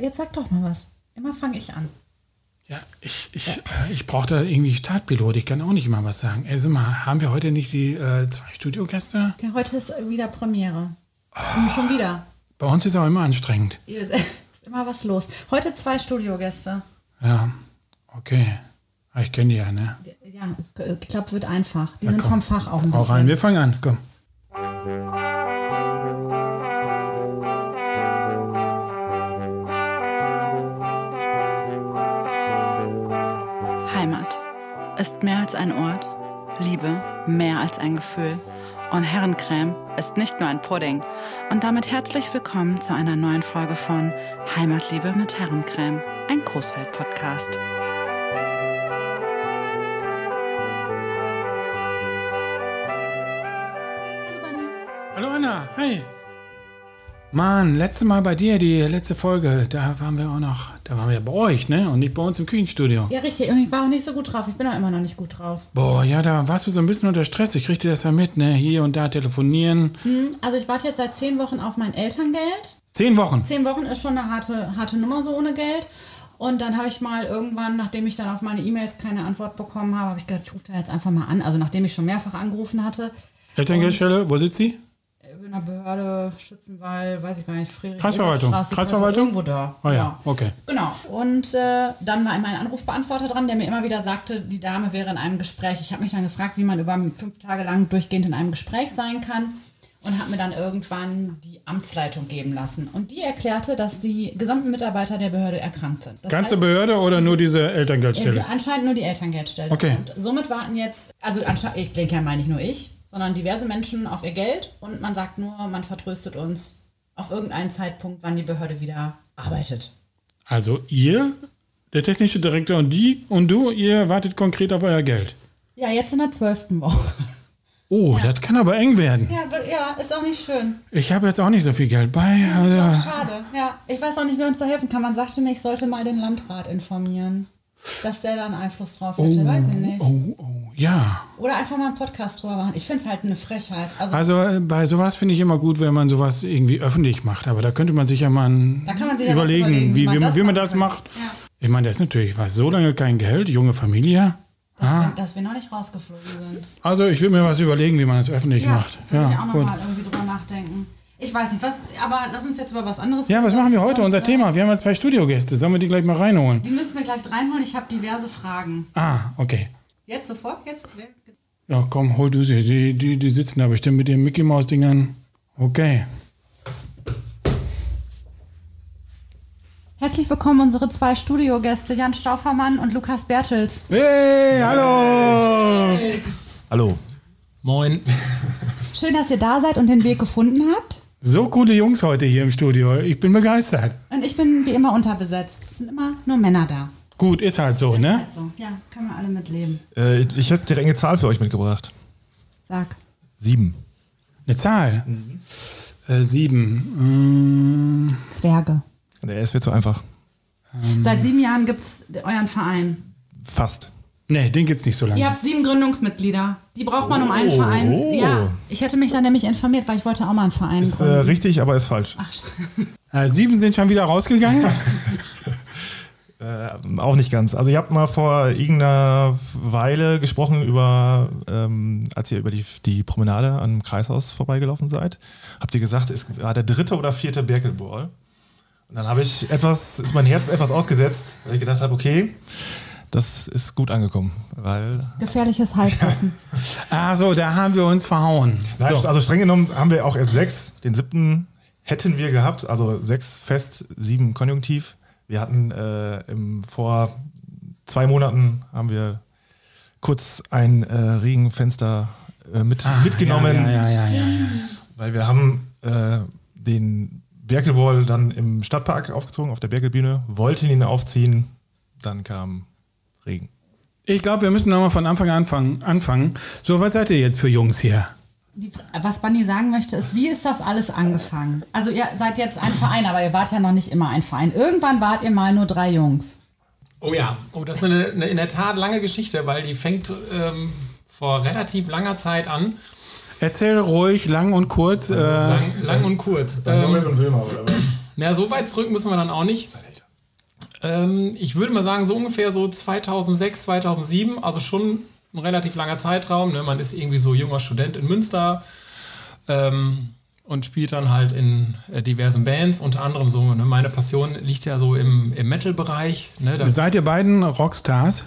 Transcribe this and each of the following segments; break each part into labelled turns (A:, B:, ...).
A: Jetzt sag doch mal was. Immer fange ich an.
B: Ja, ich, ich, äh, ich brauche da irgendwie Startpilot. Ich kann auch nicht mal was sagen. Also mal, haben wir heute nicht die äh, zwei Studiogäste?
A: Ja, heute ist wieder Premiere. Und schon wieder.
B: Bei uns ist auch immer anstrengend.
A: Ist immer was los. Heute zwei Studiogäste.
B: Ja, okay. Ah, Ich kenne die ja, ne?
A: Ja, ich glaube, wird einfach. Die
B: Ja,
A: sind
B: komm.
A: vom Fach auch ein
B: Hau rein,
A: bisschen.
B: wir fangen an. Komm.
C: Mehr als ein Ort, Liebe mehr als ein Gefühl und Herrencreme ist nicht nur ein Pudding. Und damit herzlich willkommen zu einer neuen Folge von Heimatliebe mit Herrencreme, ein Coesfeld-Podcast.
B: Hallo Anna, hi. Mann, letztes Mal bei dir, die letzte Folge, da waren wir auch noch, da waren wir bei euch, ne? Und nicht bei uns im Küchenstudio.
A: Ja, richtig. Und ich war auch nicht so gut drauf. Ich bin auch immer noch nicht gut drauf.
B: Boah, ja, da warst du so ein bisschen unter Stress. Ich kriegte das ja mit, ne? Hier und da telefonieren.
A: Also ich warte jetzt seit zehn Wochen auf mein Elterngeld.
B: Zehn Wochen.
A: Zehn Wochen ist schon eine harte, harte Nummer so ohne Geld. Und dann habe ich mal irgendwann, nachdem ich dann auf meine E-Mails keine Antwort bekommen habe, habe ich gedacht, ich rufe da jetzt einfach mal an. Also nachdem ich schon mehrfach angerufen hatte.
B: Elterngeldstelle, wo sitzt sie?
A: In der Behörde, Schützenwall, weiß ich gar nicht, Friedrich
B: Kreisverwaltung. Kreisverwaltung?
A: Irgendwo da.
B: Oh ja, okay.
A: Genau. Und äh, dann war mein Anrufbeantworter dran, der mir immer wieder sagte, die Dame wäre in einem Gespräch. Ich habe mich dann gefragt, wie man über fünf Tage lang durchgehend in einem Gespräch sein kann und habe mir dann irgendwann die Amtsleitung geben lassen. Und die erklärte, dass die gesamten Mitarbeiter der Behörde erkrankt sind. Das
B: Ganze
A: heißt,
B: Behörde oder nur diese
A: äh,
B: Elterngeldstelle?
A: Anscheinend nur die Elterngeldstelle.
B: Okay.
A: Und somit warten jetzt, also anscheinend, ich denke ja mal nicht nur ich, sondern diverse Menschen auf ihr Geld und man sagt nur, man vertröstet uns auf irgendeinen Zeitpunkt, wann die Behörde wieder arbeitet.
B: Also ihr, der technische Direktor und die und du, ihr wartet konkret auf euer Geld.
A: Ja, jetzt in der zwölften Woche.
B: Oh, das kann aber eng werden.
A: Ja, ja, ist auch nicht schön.
B: Ich habe jetzt auch nicht so viel Geld bei. Also,
A: Schade. Ja, ich weiß auch nicht, wer uns da helfen kann. Man sagte mir, ich sollte mal den Landrat informieren. Dass der da einen Einfluss drauf hätte, weiß ich nicht.
B: oh, oh, ja.
A: Oder einfach mal einen Podcast drüber machen. Ich finde es halt eine Frechheit. Also,
B: Also äh, bei sowas finde ich immer gut, wenn man sowas irgendwie öffentlich macht. Aber da könnte man sich ja mal
A: sich ja
B: überlegen,
A: überlegen,
B: wie,
A: wie man
B: wie,
A: das
B: wie man das macht.
A: Ja.
B: Ich meine, das ist natürlich was. So lange kein Geld, junge Familie.
A: dass, dass wir noch nicht rausgeflogen sind.
B: Also ich würde mir was überlegen, wie man das öffentlich macht.
A: würde ich
B: Ja,
A: auch noch
B: gut.
A: mal irgendwie drüber nachdenken. Ich weiß nicht, was, aber lass uns jetzt über was anderes
B: Ja, was machen wir heute?
A: uns,
B: Unser Thema. Wir haben ja zwei Studiogäste. Sollen wir die gleich mal reinholen?
A: Die müssen wir gleich reinholen. Ich habe diverse Fragen.
B: Ah, okay.
A: Jetzt sofort? Jetzt?
B: Ja, komm, hol du sie. Die, die, die sitzen da bestimmt mit ihren Mickey-Maus-Dingern. Okay.
A: Herzlich willkommen unsere zwei Studiogäste, Jan Staufermann und Lukas Bertels.
B: Hey, hallo!
D: Hallo.
E: Moin.
A: Schön, dass ihr da seid und den Weg gefunden habt.
B: So coole Jungs heute hier im Studio. Ich bin begeistert.
A: Und ich bin wie immer unterbesetzt. Es sind immer nur Männer da.
B: Gut, ist halt so, ne?
A: Also, ja, können wir alle mitleben.
D: Äh, ich habe die enge Zahl für euch mitgebracht.
A: Sag.
D: Sieben.
B: Eine Zahl. Äh, sieben. Mm,
A: Zwerge.
D: Der S wird so einfach.
A: Seit sieben Jahren gibt es euren Verein.
D: Fast.
B: nee, den gibt's nicht so lange.
A: Ihr habt sieben Gründungsmitglieder. Die braucht man um einen Verein.
D: oh.
A: Ja, ich hätte mich da nämlich informiert, weil ich wollte auch mal einen Verein
D: Ist äh,
A: gründen.
D: richtig, aber ist falsch.
A: Ach,
B: Äh, sieben sind schon wieder rausgegangen.
D: Äh, auch nicht ganz. Also ihr habt mal vor irgendeiner Weile gesprochen über, ähm, als ihr über die, die Promenade am Kreishaus vorbeigelaufen seid, habt ihr gesagt, es war der dritte oder vierte Birkelball. Und dann habe ich etwas, ist mein Herz etwas ausgesetzt, weil ich gedacht habe, okay, das ist gut angekommen, weil
A: gefährliches Halbwissen.
B: ah, so, da haben wir uns verhauen.
D: Nein,
B: So.
D: also streng genommen haben wir auch erst sechs. Den siebten hätten wir gehabt, also sechs fest, sieben konjunktiv. Wir hatten äh, im, vor zwei Monaten haben wir kurz ein äh, Regenfenster äh, mit, mitgenommen,
B: Ja, ja, ja, ja, ja.
D: weil wir haben äh, den Berkelball dann im Stadtpark aufgezogen, auf der Berkelbühne, wollten ihn aufziehen, dann kam Regen.
B: Ich glaube, wir müssen nochmal von Anfang an anfangen, anfangen. So, was seid ihr jetzt für Jungs hier?
A: Die, was Bunny sagen möchte, ist, wie ist das alles angefangen? Also ihr seid jetzt ein Verein, aber ihr wart ja noch nicht immer ein Verein. Irgendwann wart ihr mal nur drei Jungs.
E: Oh ja, oh, das ist eine, eine in der Tat lange Geschichte, weil die fängt ähm, vor relativ langer Zeit an.
B: Erzähl ruhig, lang und kurz. Äh,
E: Lang, lang und kurz. Ähm,
D: und Wilma, oder was?
E: Na, so weit zurück müssen wir dann auch nicht. Ähm, ich würde mal sagen, so ungefähr so 2006, 2007, also schon ein relativ langer Zeitraum. Ne? Man ist irgendwie so junger Student in Münster ähm, und spielt dann halt in äh, diversen Bands. Unter anderem so, ne? meine Passion liegt ja so im, im Metal-Bereich. Ne? Da-
B: Seid ihr beiden Rockstars?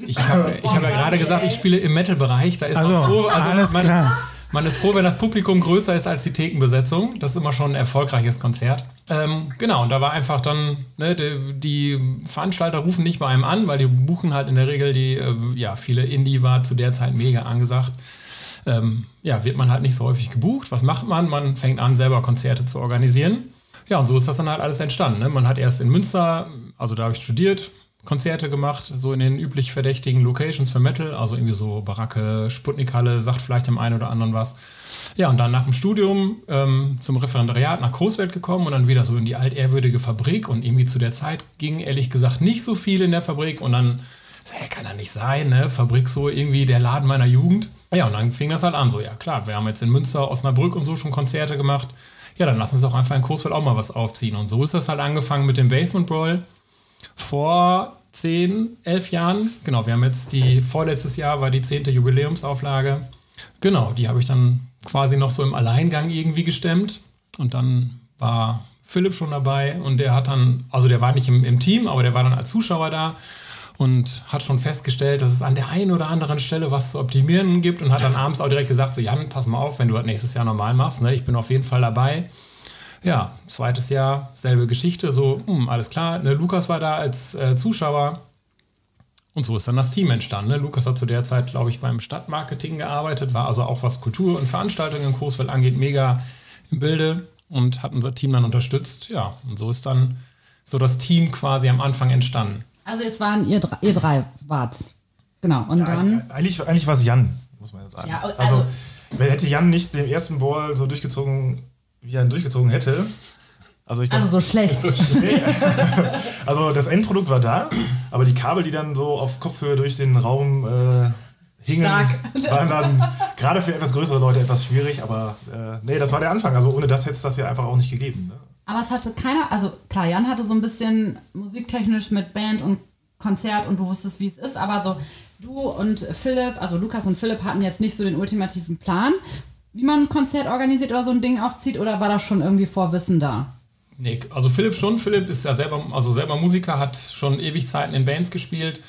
E: Ich habe hab ja gerade gesagt, ich spiele im Metal-Bereich. Da ist
B: Also,
E: man froh, also
B: alles
E: man,
B: klar.
E: man ist froh, wenn das Publikum größer ist als die Thekenbesetzung. Das ist immer schon ein erfolgreiches Konzert. Ähm, genau, und da war einfach dann, ne, die, Veranstalter rufen nicht bei einem an, weil die buchen halt in der Regel die, äh, ja, viele Indie war zu der Zeit mega angesagt. Ähm, ja, wird man halt nicht so häufig gebucht. Was macht man? Man fängt an, selber Konzerte zu organisieren. Ja, und so ist das dann halt alles entstanden. Ne? Man hat erst in Münster, also da habe ich studiert, Konzerte gemacht, so in den üblich verdächtigen Locations für Metal, also irgendwie so Baracke, Sputnikhalle, sagt vielleicht dem einen oder anderen was. Ja, und dann nach dem Studium ähm, zum Referendariat nach Großwelt gekommen und dann wieder so in die altehrwürdige Fabrik und irgendwie zu der Zeit ging ehrlich gesagt nicht so viel in der Fabrik und dann, äh, kann ja nicht sein, ne? Fabrik so irgendwie der Laden meiner Jugend. Ja, und dann fing das halt an, so, ja klar, wir haben jetzt in Münster, Osnabrück und so schon Konzerte gemacht. Ja, dann lass uns doch einfach in Coesfeld auch mal was aufziehen. Und so ist das halt angefangen mit dem Basement Brawl vor 10, 11 Jahren. Genau, wir haben jetzt die, vorletztes Jahr war die 10. Jubiläumsauflage. Genau, die habe ich dann quasi noch so im Alleingang irgendwie gestemmt. Und dann war Philipp schon dabei und der hat dann, also der war nicht im, im Team, aber der war dann als Zuschauer da und hat schon festgestellt, dass es an der einen oder anderen Stelle was zu optimieren gibt und hat dann abends auch direkt gesagt, so Jan, pass mal auf, wenn du das nächstes Jahr normal machst, ne, ich bin auf jeden Fall dabei. Ja, zweites Jahr, selbe Geschichte, so, hm, alles klar, ne, Lukas war da als äh, Zuschauer und so ist dann das Team entstanden. Ne? Lukas hat zu der Zeit, glaube ich, beim Stadtmarketing gearbeitet, war also auch was Kultur und Veranstaltungen in Coesfeld angeht, mega im Bilde und hat unser Team dann unterstützt. Ja, und so ist dann so das Team quasi am Anfang entstanden.
A: Also jetzt waren ihr drei, ihr drei wart's. Genau. Und dann.
D: Eigentlich, eigentlich war es Jan, muss man ja sagen.
A: Ja, also-
D: also, hätte Jan nicht den ersten Ball so durchgezogen, wie er ihn durchgezogen hätte. Also, ich glaub,
A: Also so schlecht.
D: Nee. also das Endprodukt war da, aber die Kabel, die dann so auf Kopfhöhe durch den Raum äh, hingen,
A: Stark.
D: waren dann gerade für etwas größere Leute etwas schwierig. Aber äh, nee, das war der Anfang. Also ohne das hätte es das ja einfach auch nicht gegeben. Ne?
A: Aber es hatte keiner, also klar, Jan hatte so ein bisschen musiktechnisch mit Band und Konzert und du wusstest, wie es ist, aber so du und Philipp, also Lukas und Philipp hatten jetzt nicht so den ultimativen Plan, wie man ein Konzert organisiert oder so ein Ding aufzieht oder war da schon irgendwie Vorwissen da?
E: Nee, also Philipp schon. Philipp ist ja selber, also selber Musiker, hat schon ewig Zeiten in Bands gespielt.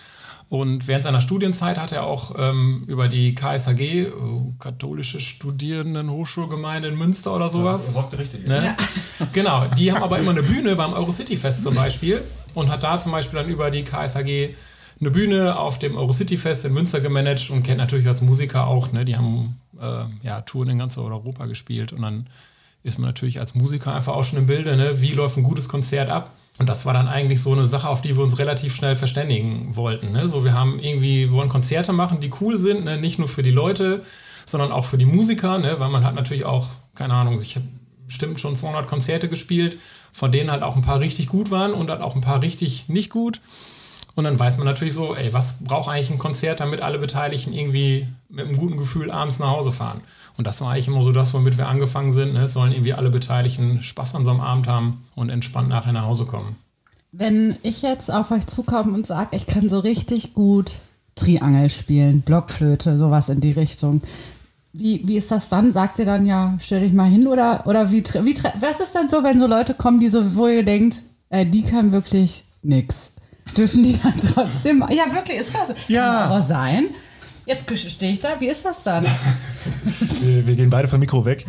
E: Und während seiner Studienzeit hat er auch ähm, über die KSHG, äh, Katholische Studierendenhochschulgemeinde in Münster oder sowas.
D: Das braucht richtig.
E: Ne? Genau, die haben aber immer eine Bühne beim Eurocity Fest zum Beispiel und hat da zum Beispiel dann über die KSHG eine Bühne auf dem Eurocity Fest in Münster gemanagt und kennt natürlich als Musiker auch, ne? die haben äh, ja, Touren in ganz Europa gespielt und dann ist man natürlich als Musiker einfach auch schon im Bilde, ne? wie läuft ein gutes Konzert ab. Und das war dann eigentlich so eine Sache, auf die wir uns relativ schnell verständigen wollten. Ne? So, wir haben irgendwie, wir wollen Konzerte machen, die cool sind, ne? nicht nur für die Leute, sondern auch für die Musiker, ne? weil man hat natürlich auch, keine Ahnung, ich habe bestimmt schon 200 Konzerte gespielt, von denen halt auch ein paar richtig gut waren und dann auch ein paar richtig nicht gut. Und dann weiß man natürlich so, ey, was braucht eigentlich ein Konzert, damit alle Beteiligten irgendwie mit einem guten Gefühl abends nach Hause fahren. Und das war eigentlich immer so das, womit wir angefangen sind. Ne? Es sollen irgendwie alle Beteiligten Spaß an so einem Abend haben und entspannt nachher nach Hause kommen.
A: Wenn ich jetzt auf euch zukomme und sage, ich kann so richtig gut Triangel spielen, Blockflöte, sowas in die Richtung. Wie, wie ist das dann? Sagt ihr dann ja, stell dich mal hin oder, oder wie, wie was ist denn so, wenn so Leute kommen, die so, wo ihr denkt, äh, die kann wirklich nix? Dürfen die dann trotzdem, ja wirklich, ist das,
B: Ja.
A: kann aber sein. Jetzt stehe ich da, wie ist das dann?
D: Wir, wir gehen beide vom Mikro weg.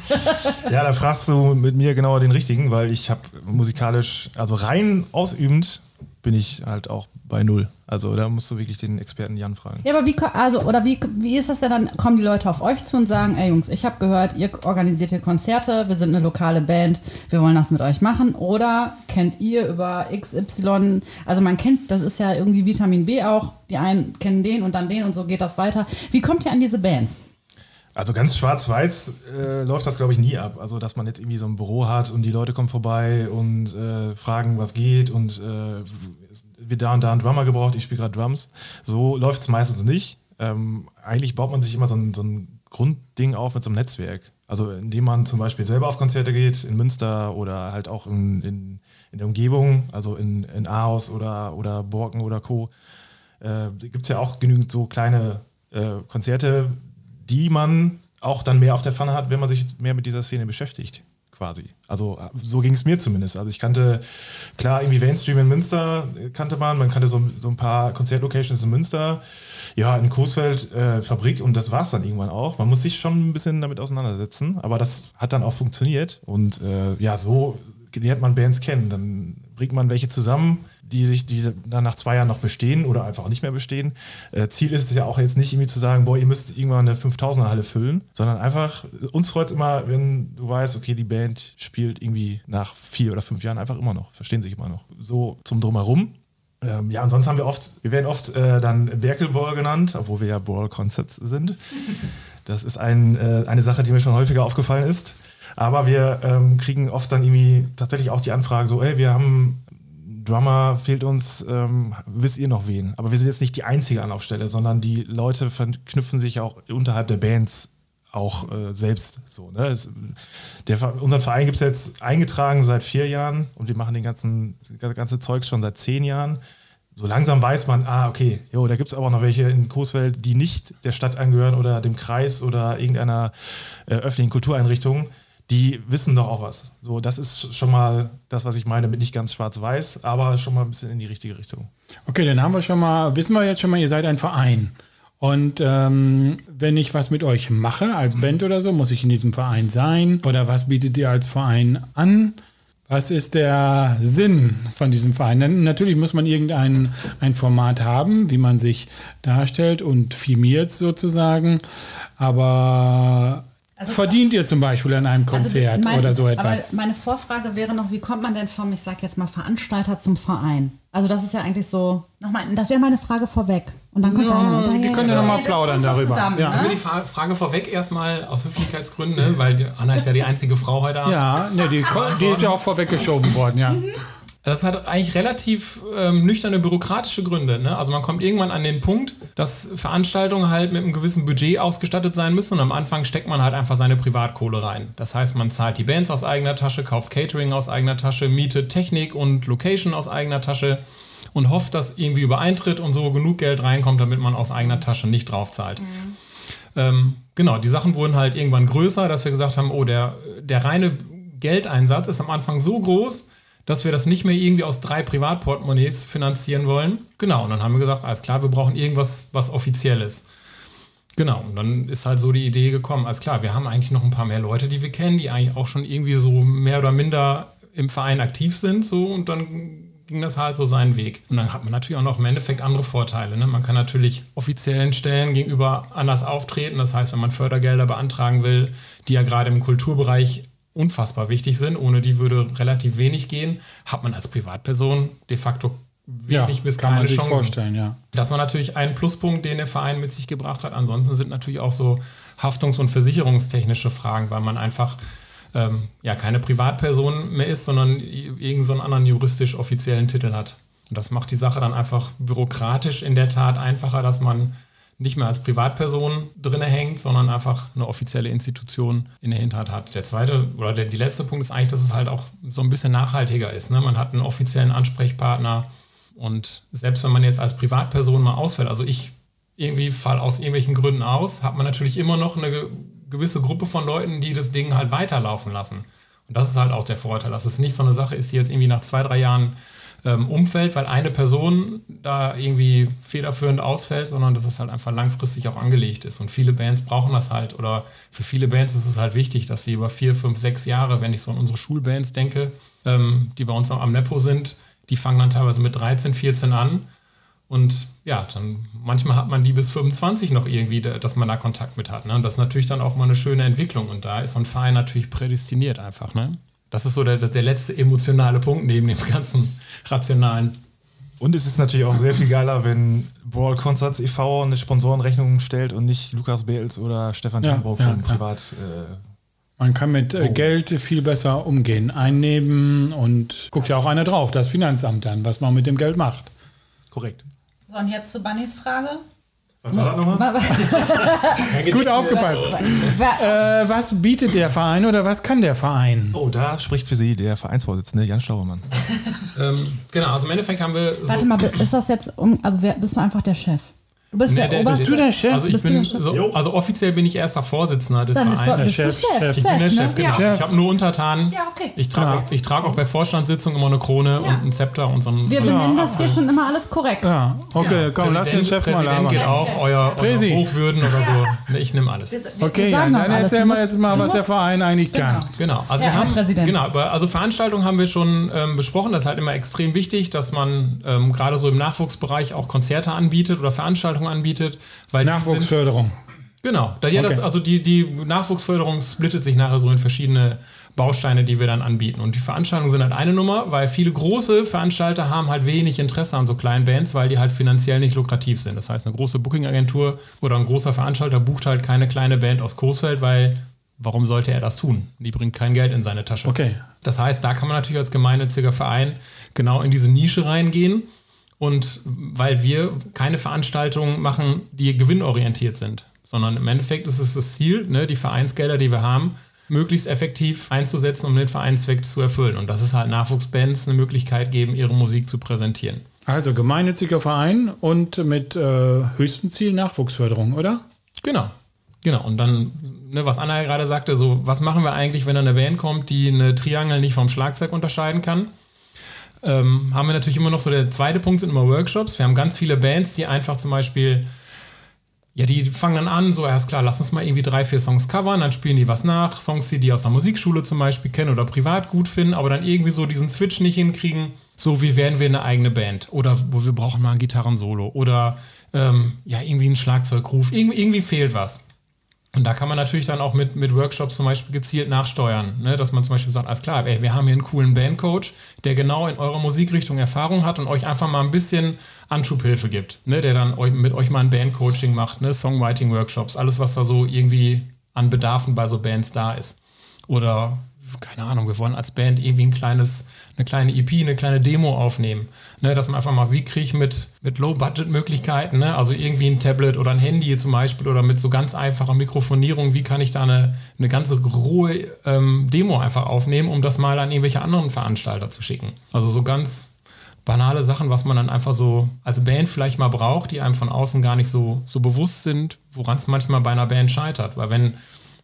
D: Ja, da fragst du mit mir genau den richtigen, weil ich habe musikalisch, also rein ausübend, bin ich halt auch bei null. Also da musst du wirklich den Experten Jan fragen.
A: Ja, aber wie, also, oder wie, wie ist das denn dann? Kommen die Leute auf euch zu und sagen, ey Jungs, ich habe gehört, ihr organisiert hier Konzerte, wir sind eine lokale Band, wir wollen das mit euch machen. Oder kennt ihr über XY, also man kennt, das ist ja irgendwie Vitamin B auch, die einen kennen den und dann den und so geht das weiter. Wie kommt ihr an diese Bands?
D: Also ganz schwarz-weiß äh, läuft das, glaube ich, nie ab. Also, dass man jetzt irgendwie so ein Büro hat und die Leute kommen vorbei und äh, fragen, was geht und äh, wird da und da ein Drummer gebraucht, ich spiele gerade Drums. So läuft es meistens nicht. Ähm, eigentlich baut man sich immer so ein, so ein Grundding auf mit so einem Netzwerk. Also indem man zum Beispiel selber auf Konzerte geht, in Münster oder halt auch in, in, in der Umgebung, also in, in Ahaus oder, oder Borken oder Co. Äh, gibt es ja auch genügend so kleine äh, Konzerte, die man auch dann mehr auf der Pfanne hat, wenn man sich mehr mit dieser Szene beschäftigt quasi. Also so ging es mir zumindest. Also ich kannte, klar, irgendwie Mainstream in Münster kannte man, man kannte so, so ein paar Konzertlocations in Münster, ja, in Coesfeld äh, Fabrik und das war es dann irgendwann auch. Man muss sich schon ein bisschen damit auseinandersetzen, aber das hat dann auch funktioniert und äh, ja, so lernt man Bands kennen. Dann bringt man welche zusammen, die sich, die dann nach zwei Jahren noch bestehen oder einfach nicht mehr bestehen. Äh, Ziel ist es ja auch jetzt nicht irgendwie zu sagen, boah, ihr müsst irgendwann eine 5000er Halle füllen, sondern einfach, uns freut es immer, wenn du weißt, okay, die Band spielt irgendwie nach vier oder fünf Jahren einfach immer noch, verstehen sich immer noch. So zum Drumherum. Ähm, ja, und sonst haben wir oft, wir werden oft äh, dann Berkelball genannt, obwohl wir ja Ball Concepts sind. Das ist ein, äh, eine Sache, die mir schon häufiger aufgefallen ist. Aber wir ähm, kriegen oft dann irgendwie tatsächlich auch die Anfrage so, ey, wir haben Drummer fehlt uns, ähm, wisst ihr noch wen? Aber wir sind jetzt nicht die einzige Anlaufstelle, sondern die Leute verknüpfen sich auch unterhalb der Bands auch äh, selbst so. Ne? Es, der, unseren Verein gibt es jetzt eingetragen seit vier Jahren und wir machen den ganzen, das ganze Zeugs schon seit zehn Jahren. So langsam weiß man, ah, okay, jo, da gibt es aber auch noch welche in Coesfeld, die nicht der Stadt angehören oder dem Kreis oder irgendeiner äh, öffentlichen Kultureinrichtung die wissen doch auch was. So, das ist schon mal das, was ich meine mit nicht ganz schwarz-weiß, aber schon mal ein bisschen in die richtige Richtung.
B: Okay, dann haben wir schon mal, wissen wir jetzt schon mal, ihr seid ein Verein. Und ähm, wenn ich was mit euch mache, als Band oder so, muss ich in diesem Verein sein? Oder was bietet ihr als Verein an? Was ist der Sinn von diesem Verein? Denn natürlich muss man irgendein ein Format haben, wie man sich darstellt und filmiert sozusagen. Aber also, Verdient ihr zum Beispiel an einem also Konzert also mein, oder so etwas?
A: meine Vorfrage wäre noch, wie kommt man denn vom, ich sag jetzt mal, Veranstalter zum Verein? Also das ist ja eigentlich so, nochmal, das wäre meine Frage vorweg. Und dann kommt ja,
B: deine. Wir können ja nochmal plaudern darüber. Zusammen,
E: ja. Ne? die Frage vorweg erstmal aus Höflichkeitsgründen, ne? weil Anna ist ja die einzige Frau heute Abend.
B: Ja, ne, die, die ist ja auch vorweggeschoben worden, ja. Mhm.
E: Das hat eigentlich relativ ähm, nüchterne bürokratische Gründe. Ne? Also man kommt irgendwann an den Punkt, dass Veranstaltungen halt mit einem gewissen Budget ausgestattet sein müssen und am Anfang steckt man halt einfach seine Privatkohle rein. Das heißt, man zahlt die Bands aus eigener Tasche, kauft Catering aus eigener Tasche, mietet Technik und Location aus eigener Tasche und hofft, dass irgendwie übereintritt und so genug Geld reinkommt, damit man aus eigener Tasche nicht draufzahlt. Mhm. Ähm, genau, die Sachen wurden halt irgendwann größer, dass wir gesagt haben, oh, der, der reine Geldeinsatz ist am Anfang so groß, dass wir das nicht mehr irgendwie aus drei Privatportemonnaies finanzieren wollen. Genau, und dann haben wir gesagt, alles klar, wir brauchen irgendwas, was offizielles. Genau, und dann ist halt so die Idee gekommen, alles klar, wir haben eigentlich noch ein paar mehr Leute, die wir kennen, die eigentlich auch schon irgendwie so mehr oder minder im Verein aktiv sind, so, und dann ging das halt so seinen Weg. Und dann hat man natürlich auch noch im Endeffekt andere Vorteile. Ne? Man kann natürlich offiziellen Stellen gegenüber anders auftreten. Das heißt, wenn man Fördergelder beantragen will, die ja gerade im Kulturbereich unfassbar wichtig sind. Ohne die würde relativ wenig gehen. Hat man als Privatperson de facto wenig ja, bis keine man sich Chancen.
B: vorstellen, ja.
E: Das war natürlich ein Pluspunkt, den der Verein mit sich gebracht hat. Ansonsten sind natürlich auch so haftungs- und versicherungstechnische Fragen, weil man einfach ähm, ja keine Privatperson mehr ist, sondern irgendeinen so anderen juristisch offiziellen Titel hat. Und das macht die Sache dann einfach bürokratisch in der Tat einfacher, dass man nicht mehr als Privatperson drin hängt, sondern einfach eine offizielle Institution in der Hinterhand hat. Der zweite oder der, die letzte Punkt ist eigentlich, dass es halt auch so ein bisschen nachhaltiger ist. Ne? Man hat einen offiziellen Ansprechpartner und selbst wenn man jetzt als Privatperson mal ausfällt, also ich irgendwie fall aus irgendwelchen Gründen aus, hat man natürlich immer noch eine gewisse Gruppe von Leuten, die das Ding halt weiterlaufen lassen. Und das ist halt auch der Vorteil, dass es nicht so eine Sache ist, die jetzt irgendwie nach zwei, drei Jahren ähm, Umfeld, weil eine Person da irgendwie federführend ausfällt, sondern dass es halt einfach langfristig auch angelegt ist. Und viele Bands brauchen das halt oder für viele Bands ist es halt wichtig, dass sie über vier, fünf, sechs Jahre, wenn ich so an unsere Schulbands denke, ähm, die bei uns am Nepo sind, die fangen dann teilweise mit 13, 14 an. Und ja, dann manchmal hat man die bis 25 noch irgendwie, dass man da Kontakt mit hat. Ne? Und das ist natürlich dann auch mal eine schöne Entwicklung. Und da ist so ein Verein natürlich prädestiniert einfach. Ne? Das ist so der, der letzte emotionale Punkt neben dem ganzen rationalen.
D: Und es ist natürlich auch sehr viel geiler, wenn Brawl Concerts e.V. eine Sponsorenrechnung stellt und nicht Lukas Beels oder Stefan ja, Schambau ja, Privat. Äh,
B: man kann mit äh, oh. Geld viel besser umgehen, einnehmen und guckt ja auch einer drauf, das Finanzamt dann, was man mit dem Geld macht.
D: Korrekt.
A: So, und jetzt zu Bannys Frage.
D: Was war das nochmal?
B: Gut aufgepasst. Äh, was bietet der Verein oder was kann der Verein?
D: Oh, da spricht für Sie der Vereinsvorsitzende Jan Staubermann.
E: Ähm, genau, also im Endeffekt haben wir so.
A: Warte mal, ist das jetzt, um, also wer, bist du einfach der Chef? Du bist
E: Nee,
A: der,
E: der-
A: oberste.
B: Bist du der Chef?
E: Also ich bin
A: der Chef?
E: so, also offiziell bin ich erster Vorsitzender des
A: Dann ist
E: Vereins.
A: das
B: Chef, Chef.
E: Ich bin der Chef,
A: ne?
E: genau.
A: Ja.
E: Ich habe nur Untertanen.
A: Ja, okay.
E: Ich trage
B: Ja.
E: auch, ich trage auch bei Vorstandssitzungen immer eine Krone und ein Zepter und so ein.
A: Wir benennen das hier schon immer alles korrekt.
B: Ja, okay, komm, lass den
E: Präsident-
B: Chef mal
E: Präsident geht
B: labern.
E: auch, euer,
B: Präsi.
E: euer Hochwürden oder so. Ich nehme alles.
A: Wir
B: Okay,
A: doch
B: dann
A: alles.
B: erzähl mal jetzt mal, was der Verein eigentlich kann.
E: Genau, also
A: Ja,
E: wir haben
A: Präsident.
E: genau, also Veranstaltungen haben wir schon ähm, besprochen. Das ist halt immer extrem wichtig, dass man ähm, gerade so im Nachwuchsbereich auch Konzerte anbietet oder Veranstaltungen anbietet, weil die sind,
B: Nachwuchsförderung.
E: genau, da ja das,
B: Okay.
E: also die die Nachwuchsförderung splittet sich nachher so in verschiedene Bausteine, die wir dann anbieten. Und die Veranstaltungen sind halt eine Nummer, weil viele große Veranstalter haben halt wenig Interesse an so kleinen Bands, weil die halt finanziell nicht lukrativ sind. Das heißt, eine große Booking-Agentur oder ein großer Veranstalter bucht halt keine kleine Band aus Coesfeld, weil warum sollte er das tun? Die bringt kein Geld in seine Tasche.
B: Okay.
E: Das heißt, da kann man natürlich als gemeinnütziger Verein genau in diese Nische reingehen. Und weil wir keine Veranstaltungen machen, die gewinnorientiert sind, sondern im Endeffekt ist es das Ziel, ne, die Vereinsgelder, die wir haben, möglichst effektiv einzusetzen, um den Vereinszweck zu erfüllen. Und das ist halt Nachwuchsbands eine Möglichkeit geben, ihre Musik zu präsentieren.
B: Also gemeinnütziger Verein und mit äh, höchstem Ziel Nachwuchsförderung, oder?
E: Genau. Genau. Und dann, ne, was Anna ja gerade sagte, so, was machen wir eigentlich, wenn da eine Band kommt, die eine Triangel nicht vom Schlagzeug unterscheiden kann? Ähm, haben wir natürlich immer noch so, der zweite Punkt sind immer Workshops. Wir haben ganz viele Bands, die einfach zum Beispiel, ja, die fangen dann an, so, erst klar, lass uns mal irgendwie drei, vier Songs covern, dann spielen die was nach, Songs, die die aus der Musikschule zum Beispiel kennen oder privat gut finden, aber dann irgendwie so diesen Switch nicht hinkriegen, so wie werden wir eine eigene Band? Oder wo wir brauchen mal ein Gitarrensolo. Oder ähm, ja, irgendwie ein Schlagzeugruf, irgendwie, irgendwie fehlt was. Und da kann man natürlich dann auch mit, mit Workshops zum Beispiel gezielt nachsteuern, ne? dass man zum Beispiel sagt, alles klar, ey, wir haben hier einen coolen Bandcoach, der genau in eurer Musikrichtung Erfahrung hat und euch einfach mal ein bisschen Anschubhilfe gibt, ne? der dann euch, mit euch mal ein Bandcoaching macht, ne? Songwriting-Workshops, alles, was da so irgendwie an Bedarfen bei so Bands da ist. Oder, keine Ahnung, wir wollen als Band irgendwie ein kleines, eine kleine EP, eine kleine Demo aufnehmen. Ne, dass man einfach mal, wie kriege ich mit, mit Low-Budget-Möglichkeiten, ne, also irgendwie ein Tablet oder ein Handy zum Beispiel oder mit so ganz einfacher Mikrofonierung, wie kann ich da eine, eine ganze rohe ähm, Demo einfach aufnehmen, um das mal an irgendwelche anderen Veranstalter zu schicken. Also so ganz banale Sachen, was man dann einfach so als Band vielleicht mal braucht, die einem von außen gar nicht so, so bewusst sind, woran es manchmal bei einer Band scheitert. Weil wenn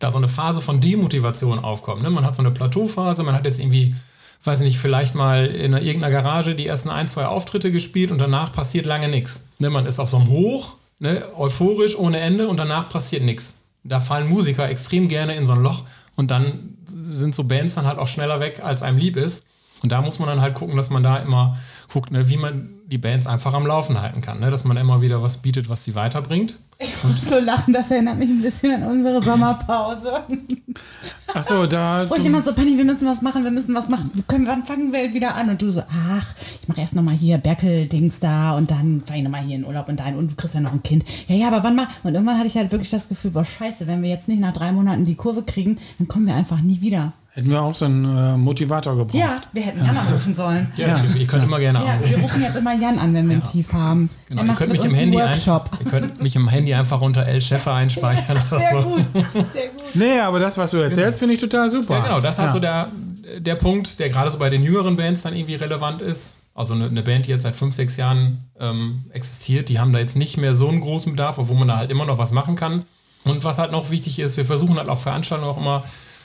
E: da so eine Phase von Demotivation aufkommt, ne? man hat so eine Plateauphase, man hat jetzt irgendwie, weiß ich nicht, vielleicht mal in einer- irgendeiner Garage die ersten ein, zwei Auftritte gespielt und danach passiert lange nichts. Ne? Man ist auf so einem Hoch, ne? euphorisch ohne Ende und danach passiert nichts. Da fallen Musiker extrem gerne in so ein Loch und dann sind so Bands dann halt auch schneller weg, als einem lieb ist. Und da muss man dann halt gucken, dass man da immer guckt, ne, wie man die Bands einfach am Laufen halten kann. Ne? Dass man immer wieder was bietet, was sie weiterbringt.
A: Ich muss so lachen, das erinnert mich ein bisschen an unsere Sommerpause.
B: Achso, da.
A: Wo ich
B: Du,
A: immer so, Penny, wir müssen was machen, wir müssen was machen. Können, wann fangen wir wieder an? Und du so, ach, ich mache erst nochmal hier Berkel-Dings da und dann fahre ich nochmal hier in Urlaub und dahin und du kriegst ja noch ein Kind. Ja, ja, aber wann mal? Und irgendwann hatte ich halt wirklich das Gefühl, boah, scheiße, wenn wir jetzt nicht nach drei Monaten die Kurve kriegen, dann kommen wir einfach nie wieder.
B: Hätten wir auch so einen äh, Motivator gebraucht.
A: Ja, wir hätten Jan anrufen sollen.
E: Ja, Ihr, ihr könnt immer gerne
A: Ja,
E: anrufen.
A: wir rufen jetzt immer Jan an, wenn wir ein Tief haben.
E: Genau,
A: er
E: ihr
A: macht
E: könnt
A: mit
E: mich im
A: einen
E: Handy ein, ihr könnt mich im Handy einfach unter El Scheffer einspeichern
A: Sehr
E: so.
A: gut, sehr gut.
B: Nee, aber das, was du erzählst, finde ich total super.
E: Ja, genau, das ist halt
B: Ja.
E: so der, der Punkt, der gerade so bei den jüngeren Bands dann irgendwie relevant ist. Also eine, eine Band, die jetzt seit fünf, sechs Jahren ähm, existiert, die haben da jetzt nicht mehr so einen großen Bedarf, obwohl man da halt immer noch was machen kann. Und was halt noch wichtig ist, wir versuchen halt auf Veranstaltungen auch immer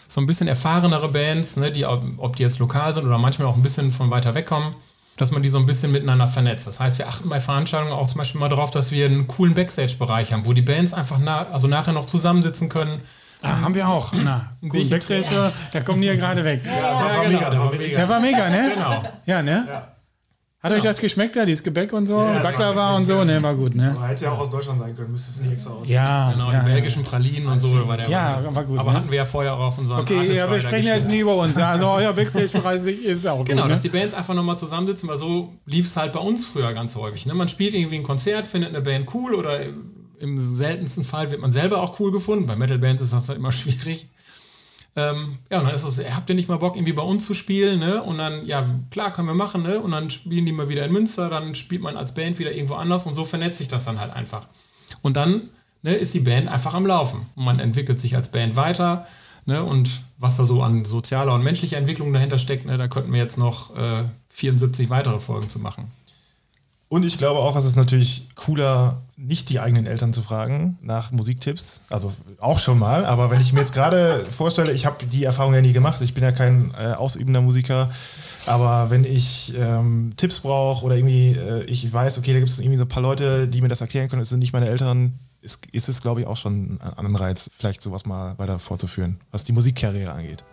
E: so ein bisschen erfahrenere Bands, ne, die, ob die jetzt lokal sind oder manchmal auch ein bisschen von weiter weg kommen, dass man die so ein bisschen miteinander vernetzt. Das heißt, wir achten bei Veranstaltungen auch zum Beispiel mal darauf, dass wir einen coolen Backstage-Bereich haben, wo die Bands einfach na, also nachher noch zusammensitzen können.
B: Ah, haben wir auch. Na, gut, Backstage, der kommt hier gerade weg.
D: war mega, der war mega.
B: Der war mega, ne?
E: Genau.
B: Ja, ne? Hat euch das geschmeckt da, dieses Gebäck und so? Baklava und so? Ne, war gut, ne?
D: Aber hätte ja auch aus Deutschland sein können, müsste es nicht extra aus.
B: Ja,
E: Genau,
B: ja.
E: die belgischen Pralinen und so war der
B: Ja,
E: Wahnsinn.
B: war gut,
E: Aber
B: ne?
E: hatten wir ja vorher auch auf unserem
B: Okay, ja, wir sprechen jetzt
E: gespielt.
B: nie über uns. Also euer Backstage-Bereich ist auch
E: Genau,
B: gut,
E: dass
B: ne?
E: die Bands einfach nochmal zusammensitzen, weil so lief es halt bei uns früher ganz häufig. Ne? Man spielt irgendwie ein Konzert, findet eine Band cool oder im seltensten Fall wird man selber auch cool gefunden. Bei Metal-Bands ist das halt immer schwierig. Ähm, ja, und dann ist es, so, habt ihr nicht mal Bock, irgendwie bei uns zu spielen? Ne? Und dann, ja, klar, können wir machen. Ne? Und dann spielen die mal wieder in Münster, dann spielt man als Band wieder irgendwo anders und so vernetzt sich das dann halt einfach. Und dann ne, ist die Band einfach am Laufen. Und man entwickelt sich als Band weiter. Ne, und was da so an sozialer und menschlicher Entwicklung dahinter steckt, ne, da könnten wir jetzt noch äh, 74 weitere Folgen zu machen.
D: Und ich glaube auch, es ist natürlich cooler, nicht die eigenen Eltern zu fragen nach Musiktipps. Also auch schon mal, aber wenn ich mir jetzt gerade vorstelle, ich habe die Erfahrung ja nie gemacht, ich bin ja kein äh, ausübender Musiker, aber wenn ich ähm, Tipps brauche oder irgendwie äh, ich weiß, okay, da gibt es irgendwie so ein paar Leute, die mir das erklären können, es sind nicht meine Eltern, ist, ist es, glaube ich, auch schon ein Anreiz, vielleicht sowas mal weiter fortzuführen, was die Musikkarriere angeht.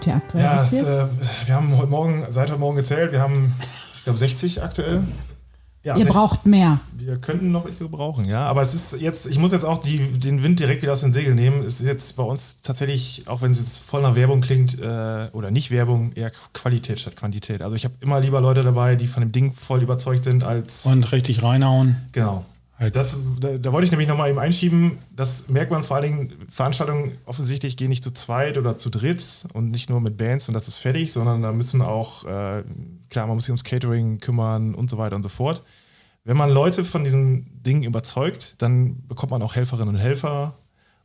A: Habt ihr aktuell
D: Ja, es, äh, wir haben heute Morgen, seit heute Morgen gezählt, wir haben, ich glaube, 60 aktuell. Ja,
A: ihr
D: 60
A: braucht mehr.
D: Wir könnten noch welche gebrauchen, ja. Aber es ist jetzt, ich muss jetzt auch die, den Wind direkt wieder aus den Segeln nehmen. Es ist jetzt bei uns tatsächlich, auch wenn es jetzt voll nach Werbung klingt, äh, oder nicht Werbung, eher Qualität statt Quantität. Also ich habe immer lieber Leute dabei, die von dem Ding voll überzeugt sind, als.
B: Und richtig reinhauen.
D: genau. Das, da, da wollte ich nämlich nochmal eben einschieben. Das merkt man vor allen Dingen, Veranstaltungen offensichtlich gehen nicht zu zweit oder zu dritt und nicht nur mit Bands und das ist fertig, sondern da müssen auch, äh, klar, man muss sich ums Catering kümmern und so weiter und so fort. Wenn man Leute von diesem Ding überzeugt, dann bekommt man auch Helferinnen und Helfer.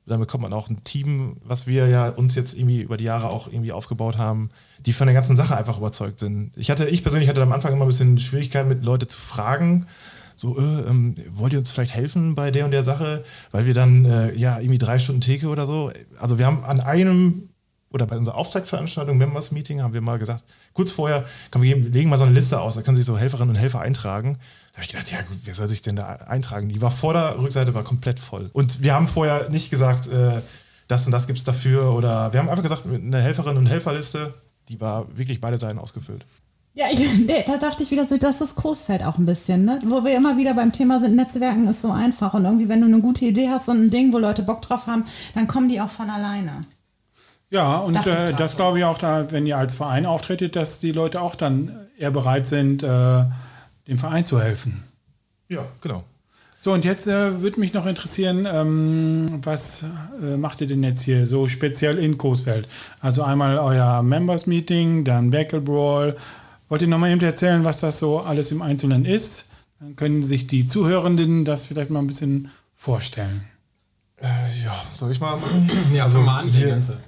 D: Dann bekommt man auch ein Team, was wir ja uns jetzt irgendwie über die Jahre auch irgendwie aufgebaut haben, die von der ganzen Sache einfach überzeugt sind. Ich hatte, ich persönlich hatte am Anfang immer ein bisschen Schwierigkeiten mit Leute zu fragen, so, äh, ähm, wollt ihr uns vielleicht helfen bei der und der Sache? Weil wir dann, äh, ja, irgendwie drei Stunden Theke oder so. Also wir haben an einem, oder bei unserer Auftaktveranstaltung, Members Meeting, haben wir mal gesagt, kurz vorher, komm, wir legen mal so eine Liste aus, da können sich so Helferinnen und Helfer eintragen. Da habe ich gedacht, ja gut, wer soll sich denn da eintragen? Die war Vorder-, Rückseite war komplett voll. Und wir haben vorher nicht gesagt, äh, das und das gibt es dafür oder wir haben einfach gesagt, eine Helferinnen- und Helferliste, die war wirklich beide Seiten ausgefüllt.
A: Ja, da dachte ich wieder so, das ist Coesfeld auch ein bisschen, ne? Wo wir immer wieder beim Thema sind, Netzwerken ist so einfach. Und irgendwie, wenn du eine gute Idee hast und ein Ding, wo Leute Bock drauf haben, dann kommen die auch von alleine.
B: Ja, und äh, das glaube ich auch da, wenn ihr als Verein auftretet, dass die Leute auch dann eher bereit sind, äh, dem Verein zu helfen.
D: Ja, genau.
B: So, und jetzt äh, würde mich noch interessieren, ähm, was äh, macht ihr denn jetzt hier so speziell in Coesfeld? Also einmal euer Members Meeting, dann Beckel Brawl. Wollt ihr nochmal eben erzählen, was das so alles im Einzelnen ist? Dann können sich die Zuhörenden das vielleicht mal ein bisschen vorstellen.
D: Äh, ja, soll ich mal machen?
E: Ja, also mal an,
D: wir-
E: ganze.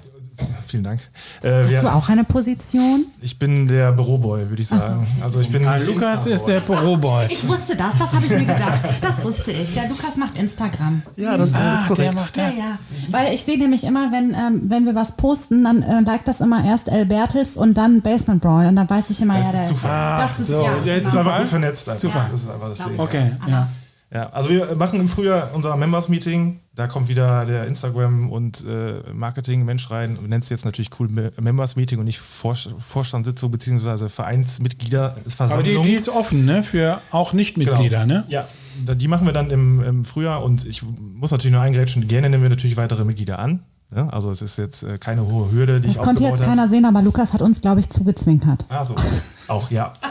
D: Vielen Dank. Äh,
A: Hast
D: wir,
A: du auch eine Position?
D: ich bin der Büroboy, würde ich sagen. Also ich bin.
B: Ah, Lukas ist der Büroboy.
A: Ich wusste das, das habe ich mir gedacht. Das wusste ich. Der Lukas macht Instagram.
D: Ja, das, das
B: Ah,
D: ist korrekt.
B: der macht
A: Ja,
B: das.
A: ja. Weil ich sehe nämlich immer, wenn, ähm, wenn wir was posten, dann äh, liked das immer erst El Bertels und dann Basement Brawl. Und dann weiß ich immer,
D: Das
A: ja,
D: ist
A: der
D: Zufall.
A: das ist
B: so,
A: ja.
B: der ist
D: Das ist einfach
B: Zufall?
D: gut vernetzt. Einfach.
A: Zufall.
D: Das ist einfach das Ding.
B: Okay, ja.
D: Ja, also wir machen im Frühjahr unser Members-Meeting. Da kommt wieder der Instagram- und äh, Marketing-Mensch rein. Wir nennen es jetzt natürlich cool Me- Members-Meeting und nicht Vor Vorstandssitzung bzw. Vereinsmitgliederversammlung.
B: Aber die, die ist offen, ne? Für auch Nichtmitglieder,
D: Genau.
B: ne?
D: Ja, die machen wir dann im, im Frühjahr und ich muss natürlich nur eingrätschen, gerne nehmen wir natürlich weitere Mitglieder an. Ja, also es ist jetzt äh, keine hohe Hürde, die
A: Das
D: ich
A: konnte jetzt
D: habe.
A: keiner sehen, aber Lukas hat uns, glaube ich, zugezwinkert.
D: Ah, so. Auch, ja.